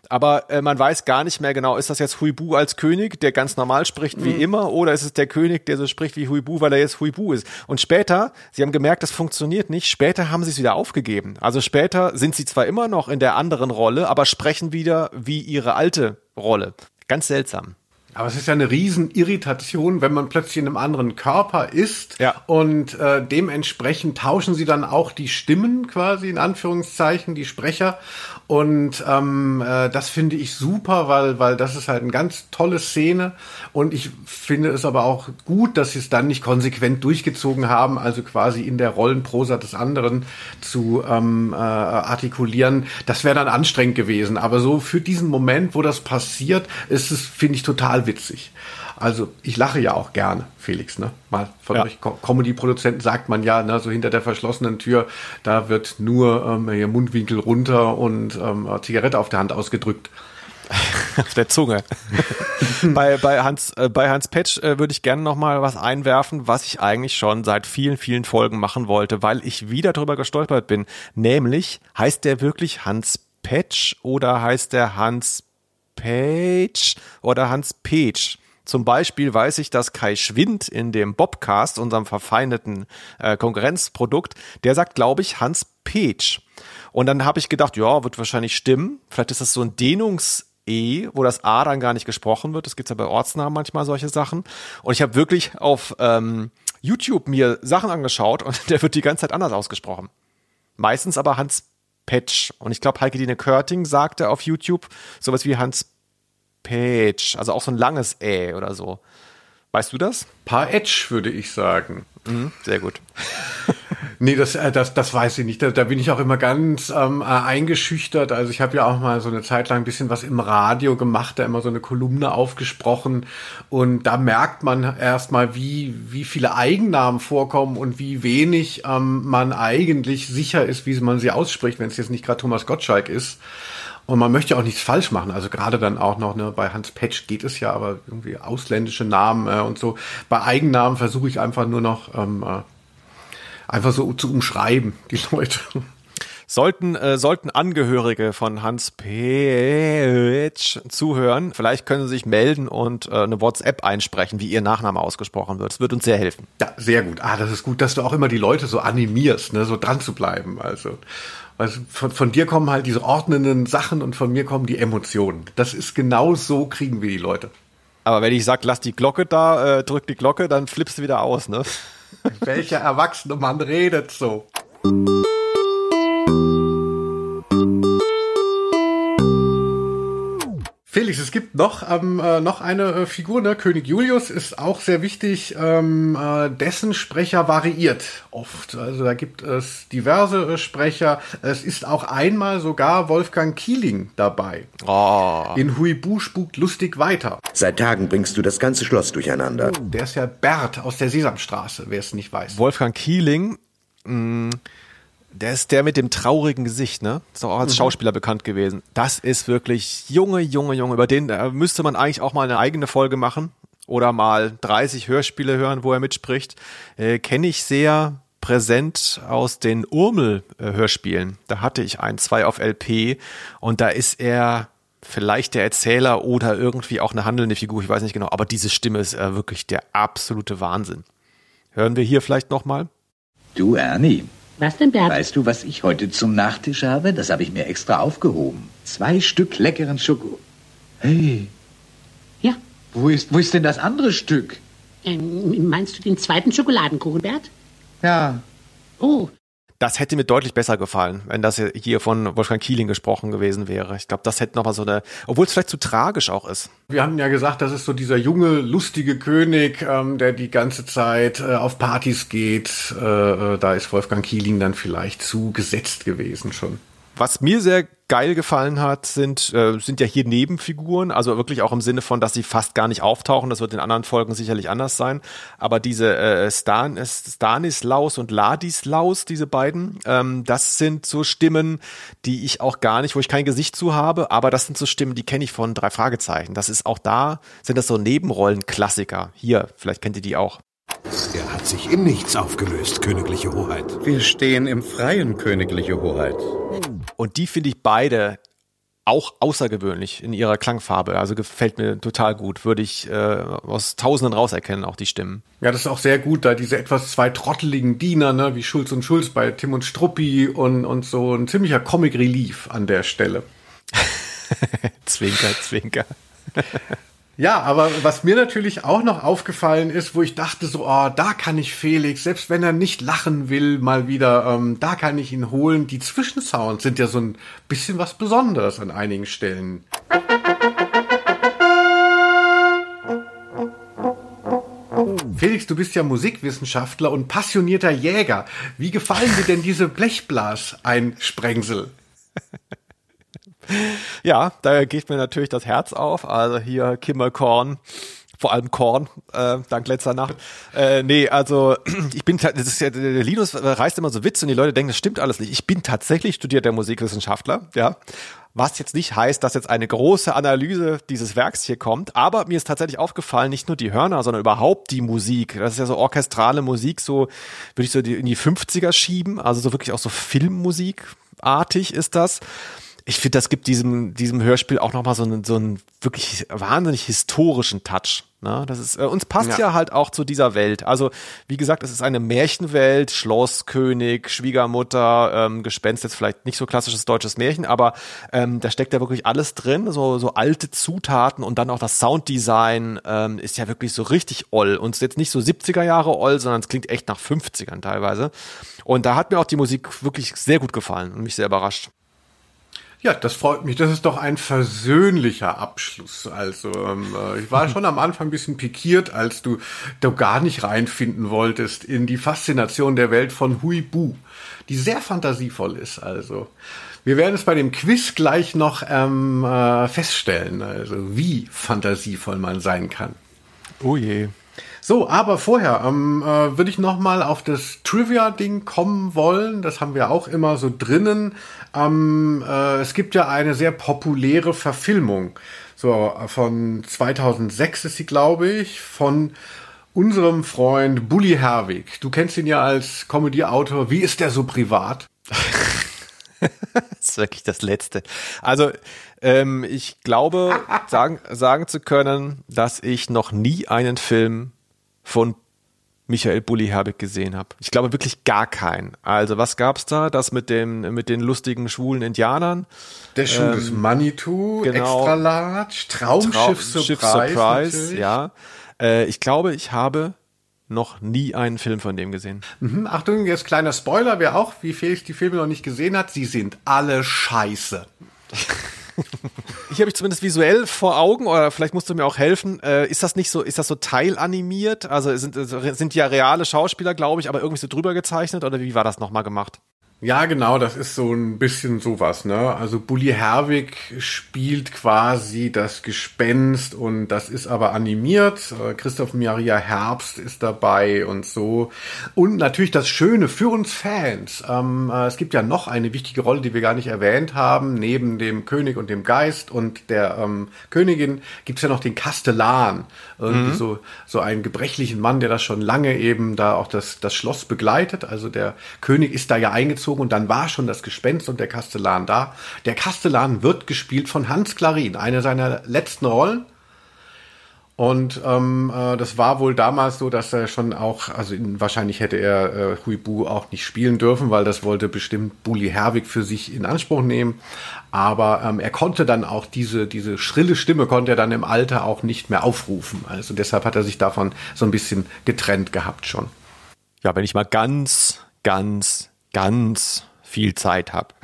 Aber äh, man weiß gar nicht mehr genau, ist das jetzt Huibu als König, der ganz normal spricht wie mhm. immer, oder ist es der König, der so spricht wie Huibu, weil er jetzt Huibu ist? Und später, sie haben gemerkt, das funktioniert nicht. Später haben sie es wieder aufgegeben. Also später sind sie zwar immer noch in der anderen Rolle, aber sprechen wieder wie ihre alte Rolle. Ganz seltsam. Aber es ist ja eine Riesenirritation, wenn man plötzlich in einem anderen Körper ist. Ja. Und äh, dementsprechend tauschen sie dann auch die Stimmen quasi, in Anführungszeichen, die Sprecher. Und ähm, äh, das finde ich super, weil, weil das ist halt eine ganz tolle Szene. Und ich finde es aber auch gut, dass sie es dann nicht konsequent durchgezogen haben, also quasi in der Rollenprosa des anderen zu ähm, äh, artikulieren. Das wäre dann anstrengend gewesen. Aber so für diesen Moment, wo das passiert, ist es, finde ich, total witzig. Also ich lache ja auch gerne, Felix. Ne? Mal von Ja. euch Co- Comedy-Produzenten sagt man ja, ne, so hinter der verschlossenen Tür, da wird nur ähm, hier Mundwinkel runter und ähm, Zigarette auf der Hand ausgedrückt. auf der Zunge. bei, bei Hans, äh, bei Hans Petsch äh, würde ich gerne noch mal was einwerfen, was ich eigentlich schon seit vielen, vielen Folgen machen wollte, weil ich wieder drüber gestolpert bin. Nämlich, heißt der wirklich Hans Petsch oder heißt der Hans Page oder Hans Page? Zum Beispiel weiß ich, dass Kai Schwind in dem Bobcast, unserem verfeindeten äh, Konkurrenzprodukt, der sagt, glaube ich, Hans Page. Und dann habe ich gedacht, ja, wird wahrscheinlich stimmen. Vielleicht ist das so ein Dehnungs-E, wo das A dann gar nicht gesprochen wird. Das gibt's ja bei Ortsnamen manchmal solche Sachen. Und ich habe wirklich auf ähm, YouTube mir Sachen angeschaut und der wird die ganze Zeit anders ausgesprochen. Meistens aber Hans Petsch. Und ich glaube, Heike Dine Körting sagte auf YouTube sowas wie Hans Page. Also auch so ein langes Ä oder so. Weißt du das? Paar Edge, würde ich sagen. Mhm, sehr gut. Nee, das, äh, das, das weiß ich nicht. Da, da bin ich auch immer ganz ähm, äh, eingeschüchtert. Also ich habe ja auch mal so eine Zeit lang ein bisschen was im Radio gemacht, da immer so eine Kolumne aufgesprochen. Und da merkt man erstmal, wie, wie viele Eigennamen vorkommen und wie wenig ähm, man eigentlich sicher ist, wie man sie ausspricht, wenn es jetzt nicht gerade Thomas Gottschalk ist. Und man möchte auch nichts falsch machen. Also gerade dann auch noch, ne, bei Hans Petsch geht es ja, aber irgendwie ausländische Namen äh, und so. Bei Eigennamen versuche ich einfach nur noch ähm, äh, einfach so zu umschreiben, die Leute. Sollten, äh, sollten Angehörige von Hans Petsch zuhören, vielleicht können sie sich melden und äh, eine WhatsApp einsprechen, wie ihr Nachname ausgesprochen wird. Das wird uns sehr helfen. Ja, sehr gut. Ah, das ist gut, dass du auch immer die Leute so animierst, ne, so dran zu bleiben. Also, also von, von dir kommen halt diese ordnenden Sachen und von mir kommen die Emotionen. Das ist genau so kriegen wir die Leute. Aber wenn ich sag, lass die Glocke da, äh, drück die Glocke, dann flippst du wieder aus, ne? Welcher erwachsene Mann redet so? Felix, es gibt noch, ähm, äh, noch eine äh, Figur, ne? König Julius ist auch sehr wichtig. Ähm, äh, dessen Sprecher variiert oft. Also da gibt es diverse äh, Sprecher. Es ist auch einmal sogar Wolfgang Kieling dabei. Oh. In Huibu spukt lustig weiter. Seit Tagen bringst du das ganze Schloss durcheinander. Der ist ja Bert aus der Sesamstraße, wer es nicht weiß. Wolfgang Kieling, mh, der ist der mit dem traurigen Gesicht, ne? Ist doch auch als Schauspieler bekannt gewesen. Das ist wirklich Junge, Junge, Junge. Über den äh, müsste man eigentlich auch mal eine eigene Folge machen oder mal 30 Hörspiele hören, wo er mitspricht. Äh, Kenne ich sehr präsent aus den Urmel-Hörspielen. Da hatte ich ein, zwei auf LP und da ist er vielleicht der Erzähler oder irgendwie auch eine handelnde Figur, ich weiß nicht genau, aber diese Stimme ist äh, wirklich der absolute Wahnsinn. Hören wir hier vielleicht nochmal? Du, Ernie, Was denn, Bert? weißt du, was ich heute zum Nachtisch habe? Das habe ich mir extra aufgehoben. Zwei Stück leckeren Schoko. Hey. Ja. Wo ist, wo ist denn das andere Stück? Ähm, meinst du den zweiten Schokoladenkuchen, Bert? Ja. Oh, Das hätte mir deutlich besser gefallen, wenn das hier von Wolfgang Kieling gesprochen gewesen wäre. Ich glaube, das hätte nochmal so eine, obwohl es vielleicht zu tragisch auch ist. Wir hatten ja gesagt, das ist so dieser junge, lustige König, ähm, der die ganze Zeit äh, auf Partys geht. Äh, äh, da ist Wolfgang Kieling dann vielleicht zu gesetzt gewesen schon. Was mir sehr geil gefallen hat, sind, äh, sind ja hier Nebenfiguren, also wirklich auch im Sinne von, dass sie fast gar nicht auftauchen. Das wird in anderen Folgen sicherlich anders sein. Aber diese äh, Stan, äh, Stanislaus und Ladislaus, diese beiden, ähm, das sind so Stimmen, die ich auch gar nicht, wo ich kein Gesicht zu habe, aber das sind so Stimmen, die kenne ich von drei Fragezeichen. Das ist auch da, sind das so Nebenrollen-Klassiker. Hier, vielleicht kennt ihr die auch. Er hat sich in nichts aufgelöst, königliche Hoheit. Wir stehen im Freien, königliche Hoheit. Und die finde ich beide auch außergewöhnlich in ihrer Klangfarbe. Also gefällt mir total gut. Würde ich äh, aus Tausenden rauserkennen, auch die Stimmen. Ja, das ist auch sehr gut, da diese etwas zwei trotteligen Diener, ne, wie Schulz und Schulz bei Tim und Struppi und, und so ein ziemlicher Comic Relief an der Stelle. zwinker, zwinker. Ja, aber was mir natürlich auch noch aufgefallen ist, wo ich dachte so, oh, da kann ich Felix, selbst wenn er nicht lachen will, mal wieder, ähm, da kann ich ihn holen. Die Zwischensounds sind ja so ein bisschen was Besonderes an einigen Stellen. Felix, du bist ja Musikwissenschaftler und passionierter Jäger. Wie gefallen dir denn diese Blechblas-Einsprengsel? Ja, da geht mir natürlich das Herz auf. Also hier Kimmelkorn, vor allem Korn, äh, dank letzter Nacht. Äh, nee, also ich bin, das ist ja, der Linus reißt immer so Witze und die Leute denken, das stimmt alles nicht. Ich bin tatsächlich studierter Musikwissenschaftler, ja. Was jetzt nicht heißt, dass jetzt eine große Analyse dieses Werks hier kommt, aber mir ist tatsächlich aufgefallen, nicht nur die Hörner, sondern überhaupt die Musik. Das ist ja so orchestrale Musik, so würde ich so in die 50er schieben, also so wirklich auch so Filmmusikartig ist das ich finde, das gibt diesem, diesem Hörspiel auch nochmal so einen, so einen wirklich wahnsinnig historischen Touch. Ne? Das ist, äh, uns passt ja. ja. halt auch zu dieser Welt. Also, wie gesagt, es ist eine Märchenwelt, Schloss, König, Schwiegermutter, ähm, Gespenst, jetzt vielleicht nicht so klassisches deutsches Märchen, aber ähm, da steckt ja wirklich alles drin, so, so alte Zutaten und dann auch das Sounddesign ähm, ist ja wirklich so richtig oll. Und es ist jetzt nicht so 70er Jahre oll, sondern es klingt echt nach 50ern teilweise. Und da hat mir auch die Musik wirklich sehr gut gefallen und mich sehr überrascht. Ja, das freut mich. Das ist doch ein versöhnlicher Abschluss. Also ähm, äh, ich war schon am Anfang ein bisschen pikiert, als du da gar nicht reinfinden wolltest in die Faszination der Welt von Hui Bu, die sehr fantasievoll ist. Also wir werden es bei dem Quiz gleich noch ähm, äh, feststellen, also wie fantasievoll man sein kann. Oh je. So, aber vorher ähm, äh, würde ich noch mal auf das Trivia-Ding kommen wollen. Das haben wir auch immer so drinnen. Ähm, äh, es gibt ja eine sehr populäre Verfilmung, so von 2006 ist sie, glaube ich, von unserem Freund Bully Herwig. Du kennst ihn ja als Comedy-Autor. Wie ist der so privat? das ist wirklich das Letzte. Also ähm, ich glaube, sagen, sagen zu können, dass ich noch nie einen Film von Michael Bulli Herbig gesehen habe. Ich glaube wirklich gar keinen. Also was gab's da? Das mit dem mit den lustigen schwulen Indianern. Der Schuh ähm, des Manitou, genau, Extra Large, Traumschiff Traum, Surprise, Surprise ja. Äh, ich glaube, ich habe noch nie einen Film von dem gesehen. Mhm, Achtung, jetzt kleiner Spoiler, wer auch, wie Felix die Filme noch nicht gesehen hat, sie sind alle scheiße. ich habe mich zumindest visuell vor Augen, oder vielleicht musst du mir auch helfen. Äh, ist das nicht so, ist das so teilanimiert? Also sind, sind ja reale Schauspieler, glaube ich, aber irgendwie so drüber gezeichnet oder wie war das nochmal gemacht? Ja, genau, das ist so ein bisschen sowas, ne? Also Bully Herwig spielt quasi das Gespenst und das ist aber animiert. Äh, Christoph Maria Herbst ist dabei und so. Und natürlich das Schöne für uns Fans. Ähm, äh, es gibt ja noch eine wichtige Rolle, die wir gar nicht erwähnt haben. Neben dem König und dem Geist und der ähm, Königin gibt's ja noch den Kastellan. Irgendwie mhm. so, so einen gebrechlichen Mann, der das schon lange eben da auch das, das Schloss begleitet. Also der König ist da ja eingezogen eingezogen und dann war schon das Gespenst und der Kastellan da. Der Kastellan wird gespielt von Hans Klarin, eine seiner letzten Rollen. Und ähm, äh, das war wohl damals so, dass er schon auch, also wahrscheinlich hätte er äh, Huibu auch nicht spielen dürfen, weil das wollte bestimmt Bully Herwig für sich in Anspruch nehmen. Aber ähm, er konnte dann auch diese, diese schrille Stimme konnte er dann im Alter auch nicht mehr aufrufen. Also deshalb hat er sich davon so ein bisschen getrennt gehabt schon. Ja, wenn ich mal ganz, ganz ganz viel Zeit habe,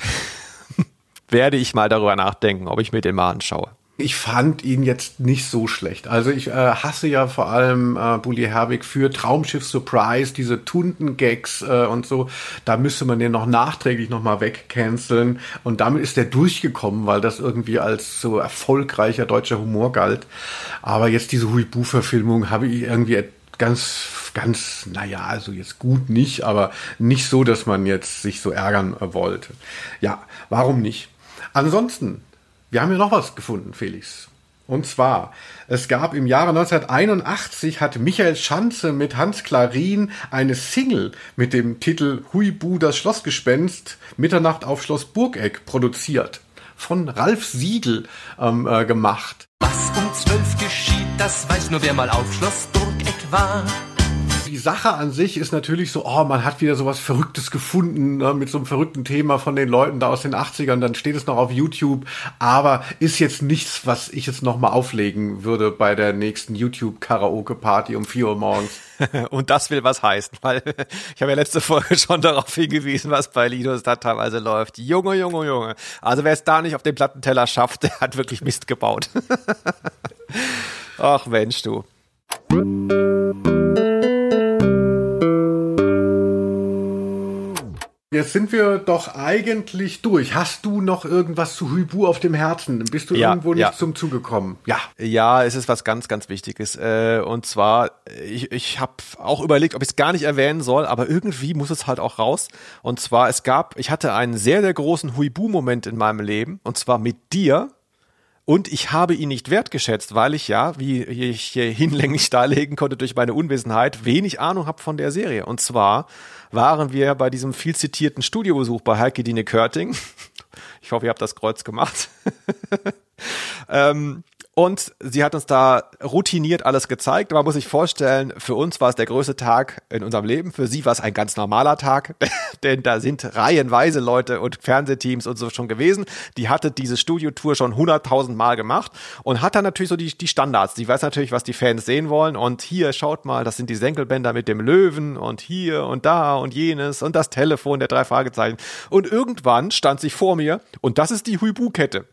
werde ich mal darüber nachdenken, ob ich mir den mal anschaue. Ich fand ihn jetzt nicht so schlecht. Also ich äh, hasse ja vor allem äh, Bully Herbig für Traumschiff Surprise, diese Tunten-Gags äh, und so. Da müsste man den noch nachträglich nochmal wegcanceln. Und damit ist er durchgekommen, weil das irgendwie als so erfolgreicher deutscher Humor galt. Aber jetzt diese Huibu-Verfilmung habe ich irgendwie ganz ganz, naja, also jetzt gut nicht, aber nicht so, dass man jetzt sich so ärgern wollte. Ja, warum nicht? Ansonsten, wir haben ja noch was gefunden, Felix. Und zwar, es gab im Jahre 1981 hat Michael Schanze mit Hans Klarin eine Single mit dem Titel Huibu das Schlossgespenst Mitternacht auf Schloss Burgeck produziert. Von Ralf Siegel ähm, äh, gemacht. Was um zwölf geschieht, das weiß nur wer mal auf Schloss Burgeck war. Die Sache an sich ist natürlich so, oh, man hat wieder sowas Verrücktes gefunden, ne, mit so einem verrückten Thema von den Leuten da aus den 80ern, dann steht es noch auf YouTube, aber ist jetzt nichts, was ich jetzt nochmal auflegen würde bei der nächsten YouTube-Karaoke-Party um 4 Uhr morgens. Und das will was heißen, weil ich habe ja letzte Folge schon darauf hingewiesen, was bei Linus da teilweise läuft. Junge, Junge, Junge. Also wer es da nicht auf den Plattenteller schafft, der hat wirklich Mist gebaut. Ach Mensch, du. Jetzt sind wir doch eigentlich durch. Hast du noch irgendwas zu Huibu auf dem Herzen? Bist du Ja, irgendwo nicht ja. zum Zuge gekommen? Ja. Ja, es ist was ganz, ganz Wichtiges. Äh, und zwar, ich, ich habe auch überlegt, ob ich es gar nicht erwähnen soll, aber irgendwie muss es halt auch raus. Und zwar, es gab, ich hatte einen sehr, sehr großen Huibu-Moment in meinem Leben, und zwar mit dir. Und ich habe ihn nicht wertgeschätzt, weil ich ja, wie ich hier hinlänglich darlegen konnte durch meine Unwissenheit, wenig Ahnung habe von der Serie. Und zwar waren wir bei diesem viel zitierten Studiobesuch bei Heike Dine Körting. Ich hoffe, ihr habt das Kreuz gemacht. ähm, und sie hat uns da routiniert alles gezeigt. Man muss sich vorstellen, für uns war es der größte Tag in unserem Leben. Für sie war es ein ganz normaler Tag, denn da sind reihenweise Leute und Fernsehteams und so schon gewesen. Die hatte diese Studiotour schon hunderttausend Mal gemacht und hat dann natürlich so die, die Standards. Die weiß natürlich, was die Fans sehen wollen. Und hier, schaut mal, das sind die Senkelbänder mit dem Löwen und hier und da und jenes und das Telefon der drei Fragezeichen. Und irgendwann stand sie vor mir und das ist die Huibu-Kette.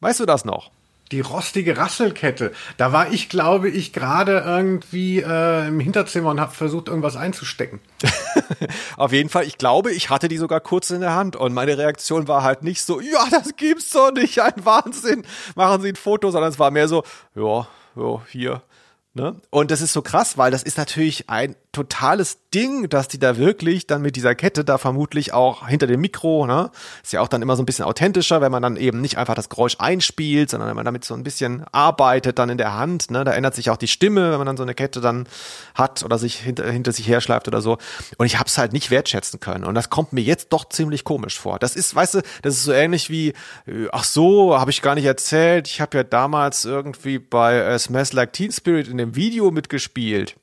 Weißt du das noch? Die rostige Rasselkette. Da war ich, glaube ich, gerade irgendwie äh, im Hinterzimmer und habe versucht, irgendwas einzustecken. Auf jeden Fall, ich glaube, ich hatte die sogar kurz in der Hand und meine Reaktion war halt nicht so, ja, das gibt's doch nicht, ein Wahnsinn, machen Sie ein Foto, sondern es war mehr so, ja, ja, hier. Ne? Und das ist so krass, weil das ist natürlich ein totales Ding, dass die da wirklich dann mit dieser Kette da vermutlich auch hinter dem Mikro, ne, ist ja auch dann immer so ein bisschen authentischer, wenn man dann eben nicht einfach das Geräusch einspielt, sondern wenn man damit so ein bisschen arbeitet dann in der Hand, ne, da ändert sich auch die Stimme, wenn man dann so eine Kette dann hat oder sich hinter, hinter sich herschleift oder so. Und ich habe es halt nicht wertschätzen können und das kommt mir jetzt doch ziemlich komisch vor. Das ist, weißt du, das ist so ähnlich wie, äh, ach so, habe ich gar nicht erzählt, ich habe ja damals irgendwie bei äh, Smash Like Teen Spirit in dem Video mitgespielt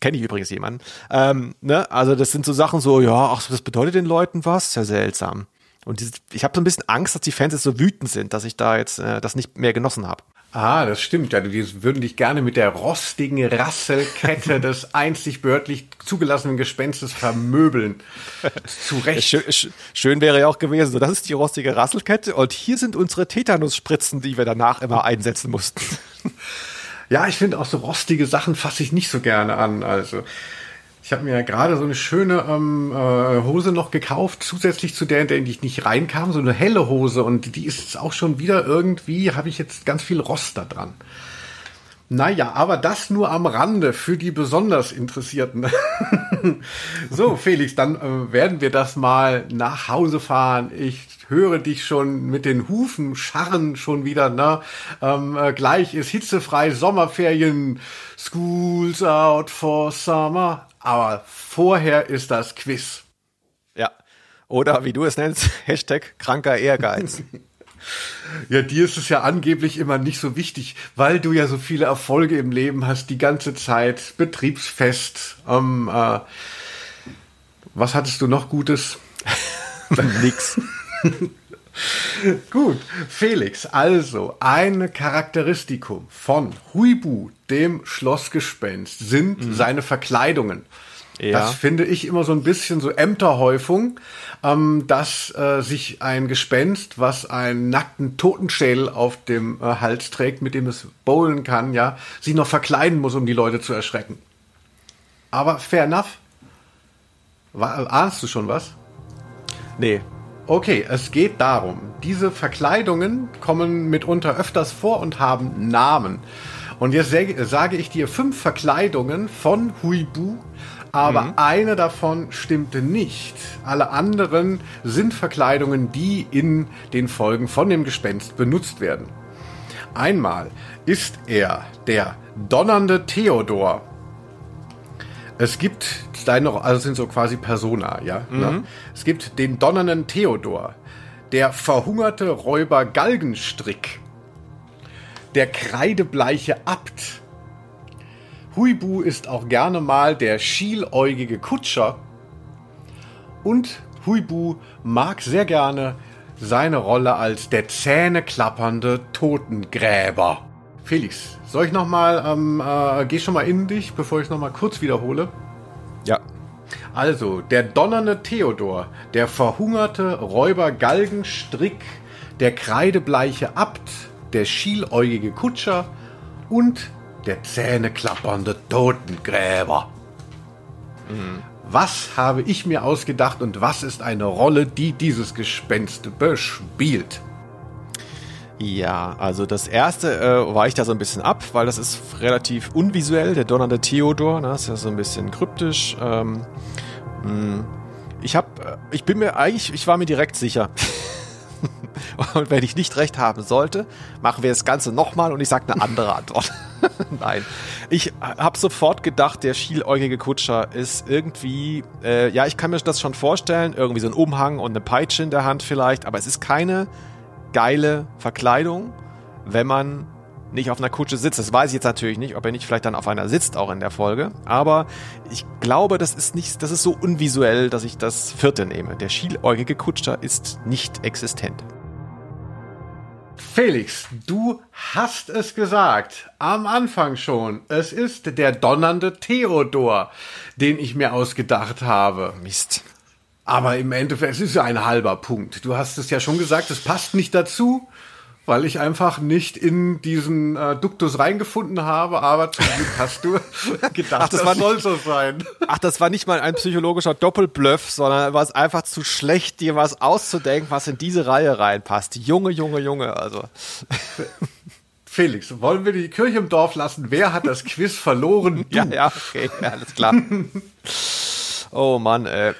kenne ich übrigens jemanden. Ähm, ne? Also das sind so Sachen so, ja, ach, das bedeutet den Leuten was, ist ja seltsam. Und dieses, ich habe so ein bisschen Angst, dass die Fans jetzt so wütend sind, dass ich da jetzt äh, das nicht mehr genossen habe. Ah, das stimmt. Ja, die würden dich gerne mit der rostigen Rasselkette des einzig behördlich zugelassenen Gespenstes vermöbeln. Zu Recht. Schön, sch- schön wäre ja auch gewesen, so das ist die rostige Rasselkette und hier sind unsere Tetanusspritzen, die wir danach immer einsetzen mussten. Ja, ich finde auch so rostige Sachen fasse ich nicht so gerne an. Also ich habe mir ja gerade so eine schöne ähm, äh, Hose noch gekauft, zusätzlich zu der, in der ich nicht reinkam, so eine helle Hose und die ist auch schon wieder irgendwie, habe ich jetzt ganz viel Rost da dran. Naja, aber das nur am Rande für die besonders Interessierten. so, Felix, dann äh, werden wir das mal nach Hause fahren. Ich höre dich schon mit den Hufen scharren schon wieder. Ne? Ähm, äh, gleich ist hitzefrei Sommerferien. School's out for summer. Aber vorher ist das Quiz. Ja. Oder wie du es nennst, Hashtag kranker Ehrgeiz. Ja, dir ist es ja angeblich immer nicht so wichtig, weil du ja so viele Erfolge im Leben hast, die ganze Zeit, Betriebsfest. Ähm, äh, was hattest du noch Gutes? Nix. Gut, Felix, also ein Charakteristikum von Huibu, dem Schlossgespenst, sind seine Verkleidungen. Ja. Das finde ich immer so ein bisschen so Ämterhäufung, ähm, dass äh, sich ein Gespenst, was einen nackten Totenschädel auf dem äh, Hals trägt, mit dem es bowlen kann, ja, sich noch verkleiden muss, um die Leute zu erschrecken. Aber fair enough. Wa- Ahnst du schon was? Nee. Okay, es geht darum, diese Verkleidungen kommen mitunter öfters vor und haben Namen. Und jetzt sage ich dir fünf Verkleidungen von Huibu, aber eine davon stimmte nicht. Alle anderen sind Verkleidungen, die in den Folgen von dem Gespenst benutzt werden. Einmal ist er der donnernde Theodor. Es gibt deine, also sind so quasi Persona, ja. Ne? Es gibt den donnernden Theodor, der verhungerte Räuber Galgenstrick, der kreidebleiche Abt, Huibu ist auch gerne mal der schieläugige Kutscher. Und Huibu mag sehr gerne seine Rolle als der zähneklappernde Totengräber. Felix, soll ich nochmal, ähm, äh, geh schon mal in dich, bevor ich nochmal kurz wiederhole? Ja. Also, der donnernde Theodor, der verhungerte Räuber Galgenstrick, der kreidebleiche Abt, der schieläugige Kutscher und der zähneklappernde Totengräber. Was habe ich mir ausgedacht und was ist eine Rolle, die dieses Gespenst bespielt? Ja, also das erste äh, weicht da so ein bisschen ab, weil das ist relativ unvisuell, der donnernde Theodor, ne, ist ja so ein bisschen kryptisch. Ähm, mh, ich hab, ich bin mir eigentlich, ich war mir direkt sicher. und wenn ich nicht recht haben sollte, machen wir das Ganze nochmal und ich sage eine andere Antwort. Nein, ich habe sofort gedacht, der schieläugige Kutscher ist irgendwie, äh, ja, ich kann mir das schon vorstellen, irgendwie so ein Umhang und eine Peitsche in der Hand vielleicht, aber es ist keine geile Verkleidung, wenn man nicht auf einer Kutsche sitzt. Das weiß ich jetzt natürlich nicht, ob er nicht vielleicht dann auf einer sitzt, auch in der Folge. Aber ich glaube, das ist nicht, das ist so unvisuell, dass ich das vierte nehme. Der schieläugige Kutscher ist nicht existent. Felix, du hast es gesagt. Am Anfang schon. Es ist der donnernde Theodor, den ich mir ausgedacht habe. Mist. Aber im Endeffekt, es ist ja ein halber Punkt. Du hast es ja schon gesagt, es passt nicht dazu, weil ich einfach nicht in diesen äh, Duktus reingefunden habe. Aber zum Glück hast du gedacht, Ach, das das, soll nicht- so sein. Ach, das war nicht mal ein psychologischer Doppelbluff, sondern war es einfach zu schlecht, dir was auszudenken, was in diese Reihe reinpasst. Junge, Junge, Junge, also. Felix, wollen wir die Kirche im Dorf lassen? Wer hat das Quiz verloren? Du. Ja, ja, okay, ja, alles klar. Oh Mann, äh.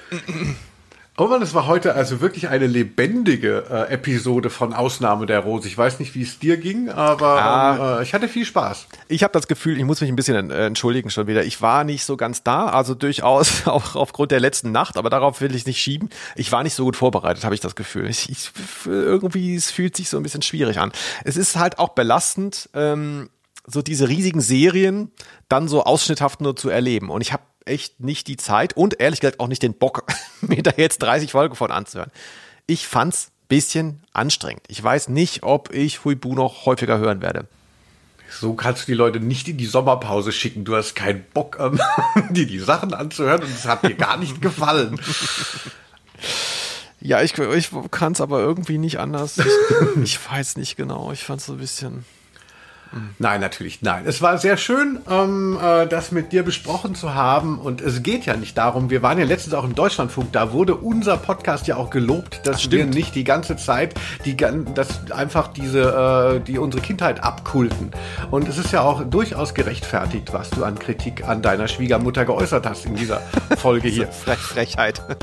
Oh Mann, es war heute also wirklich eine lebendige äh, Episode von Ausnahme der Rose. Ich weiß nicht, wie es dir ging, aber Ah. ähm, äh, ich hatte viel Spaß. Ich habe das Gefühl, ich muss mich ein bisschen äh, entschuldigen schon wieder. Ich war nicht so ganz da, also durchaus auch aufgrund der letzten Nacht, aber darauf will ich nicht schieben. Ich war nicht so gut vorbereitet, habe ich das Gefühl. Ich, ich, irgendwie, es fühlt sich so ein bisschen schwierig an. Es ist halt auch belastend, ähm, so diese riesigen Serien dann so ausschnitthaft nur zu erleben. Und ich habe echt nicht die Zeit und ehrlich gesagt auch nicht den Bock, mir da jetzt 30 Folgen von anzuhören. Ich fand's bisschen anstrengend. Ich weiß nicht, ob ich Huibu noch häufiger hören werde. So kannst du die Leute nicht in die Sommerpause schicken. Du hast keinen Bock, ähm, dir die Sachen anzuhören und es hat dir gar nicht gefallen. Ja, ich, ich kann es aber irgendwie nicht anders. Ich, ich weiß nicht genau. Ich fand es so ein bisschen. Nein, natürlich, nein. Es war sehr schön, ähm, äh, das mit dir besprochen zu haben. Und es geht ja nicht darum, wir waren ja letztens auch im Deutschlandfunk, da wurde unser Podcast ja auch gelobt, dass wir nicht die ganze Zeit, die, dass einfach diese, äh, die unsere Kindheit abkulten. Und es ist ja auch durchaus gerechtfertigt, was du an Kritik an deiner Schwiegermutter geäußert hast in dieser Folge hier. Frech, Frechheit.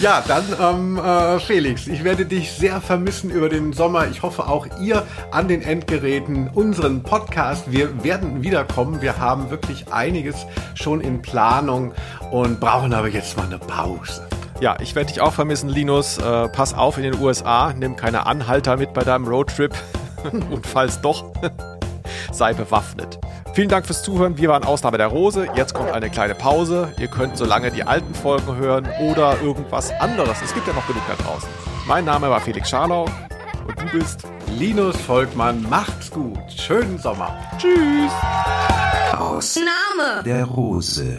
Ja, dann ähm, äh, Felix, ich werde dich sehr vermissen über den Sommer. Ich hoffe auch ihr an den Endgeräten unseren Podcast. Wir werden wiederkommen. Wir haben wirklich einiges schon in Planung und brauchen aber jetzt mal eine Pause. Ja, ich werde dich auch vermissen, Linus. Äh, pass auf in den USA. Nimm keine Anhalter mit bei deinem Roadtrip. Und falls doch, sei bewaffnet. Vielen Dank fürs Zuhören. Wir waren Ausnahme der Rose. Jetzt kommt eine kleine Pause. Ihr könnt so lange die alten Folgen hören oder irgendwas anderes. Es gibt ja noch genug da draußen. Mein Name war Felix Scharlau und du bist Linus Volkmann, macht's gut. Schönen Sommer. Tschüss. Aus Name. der Rose.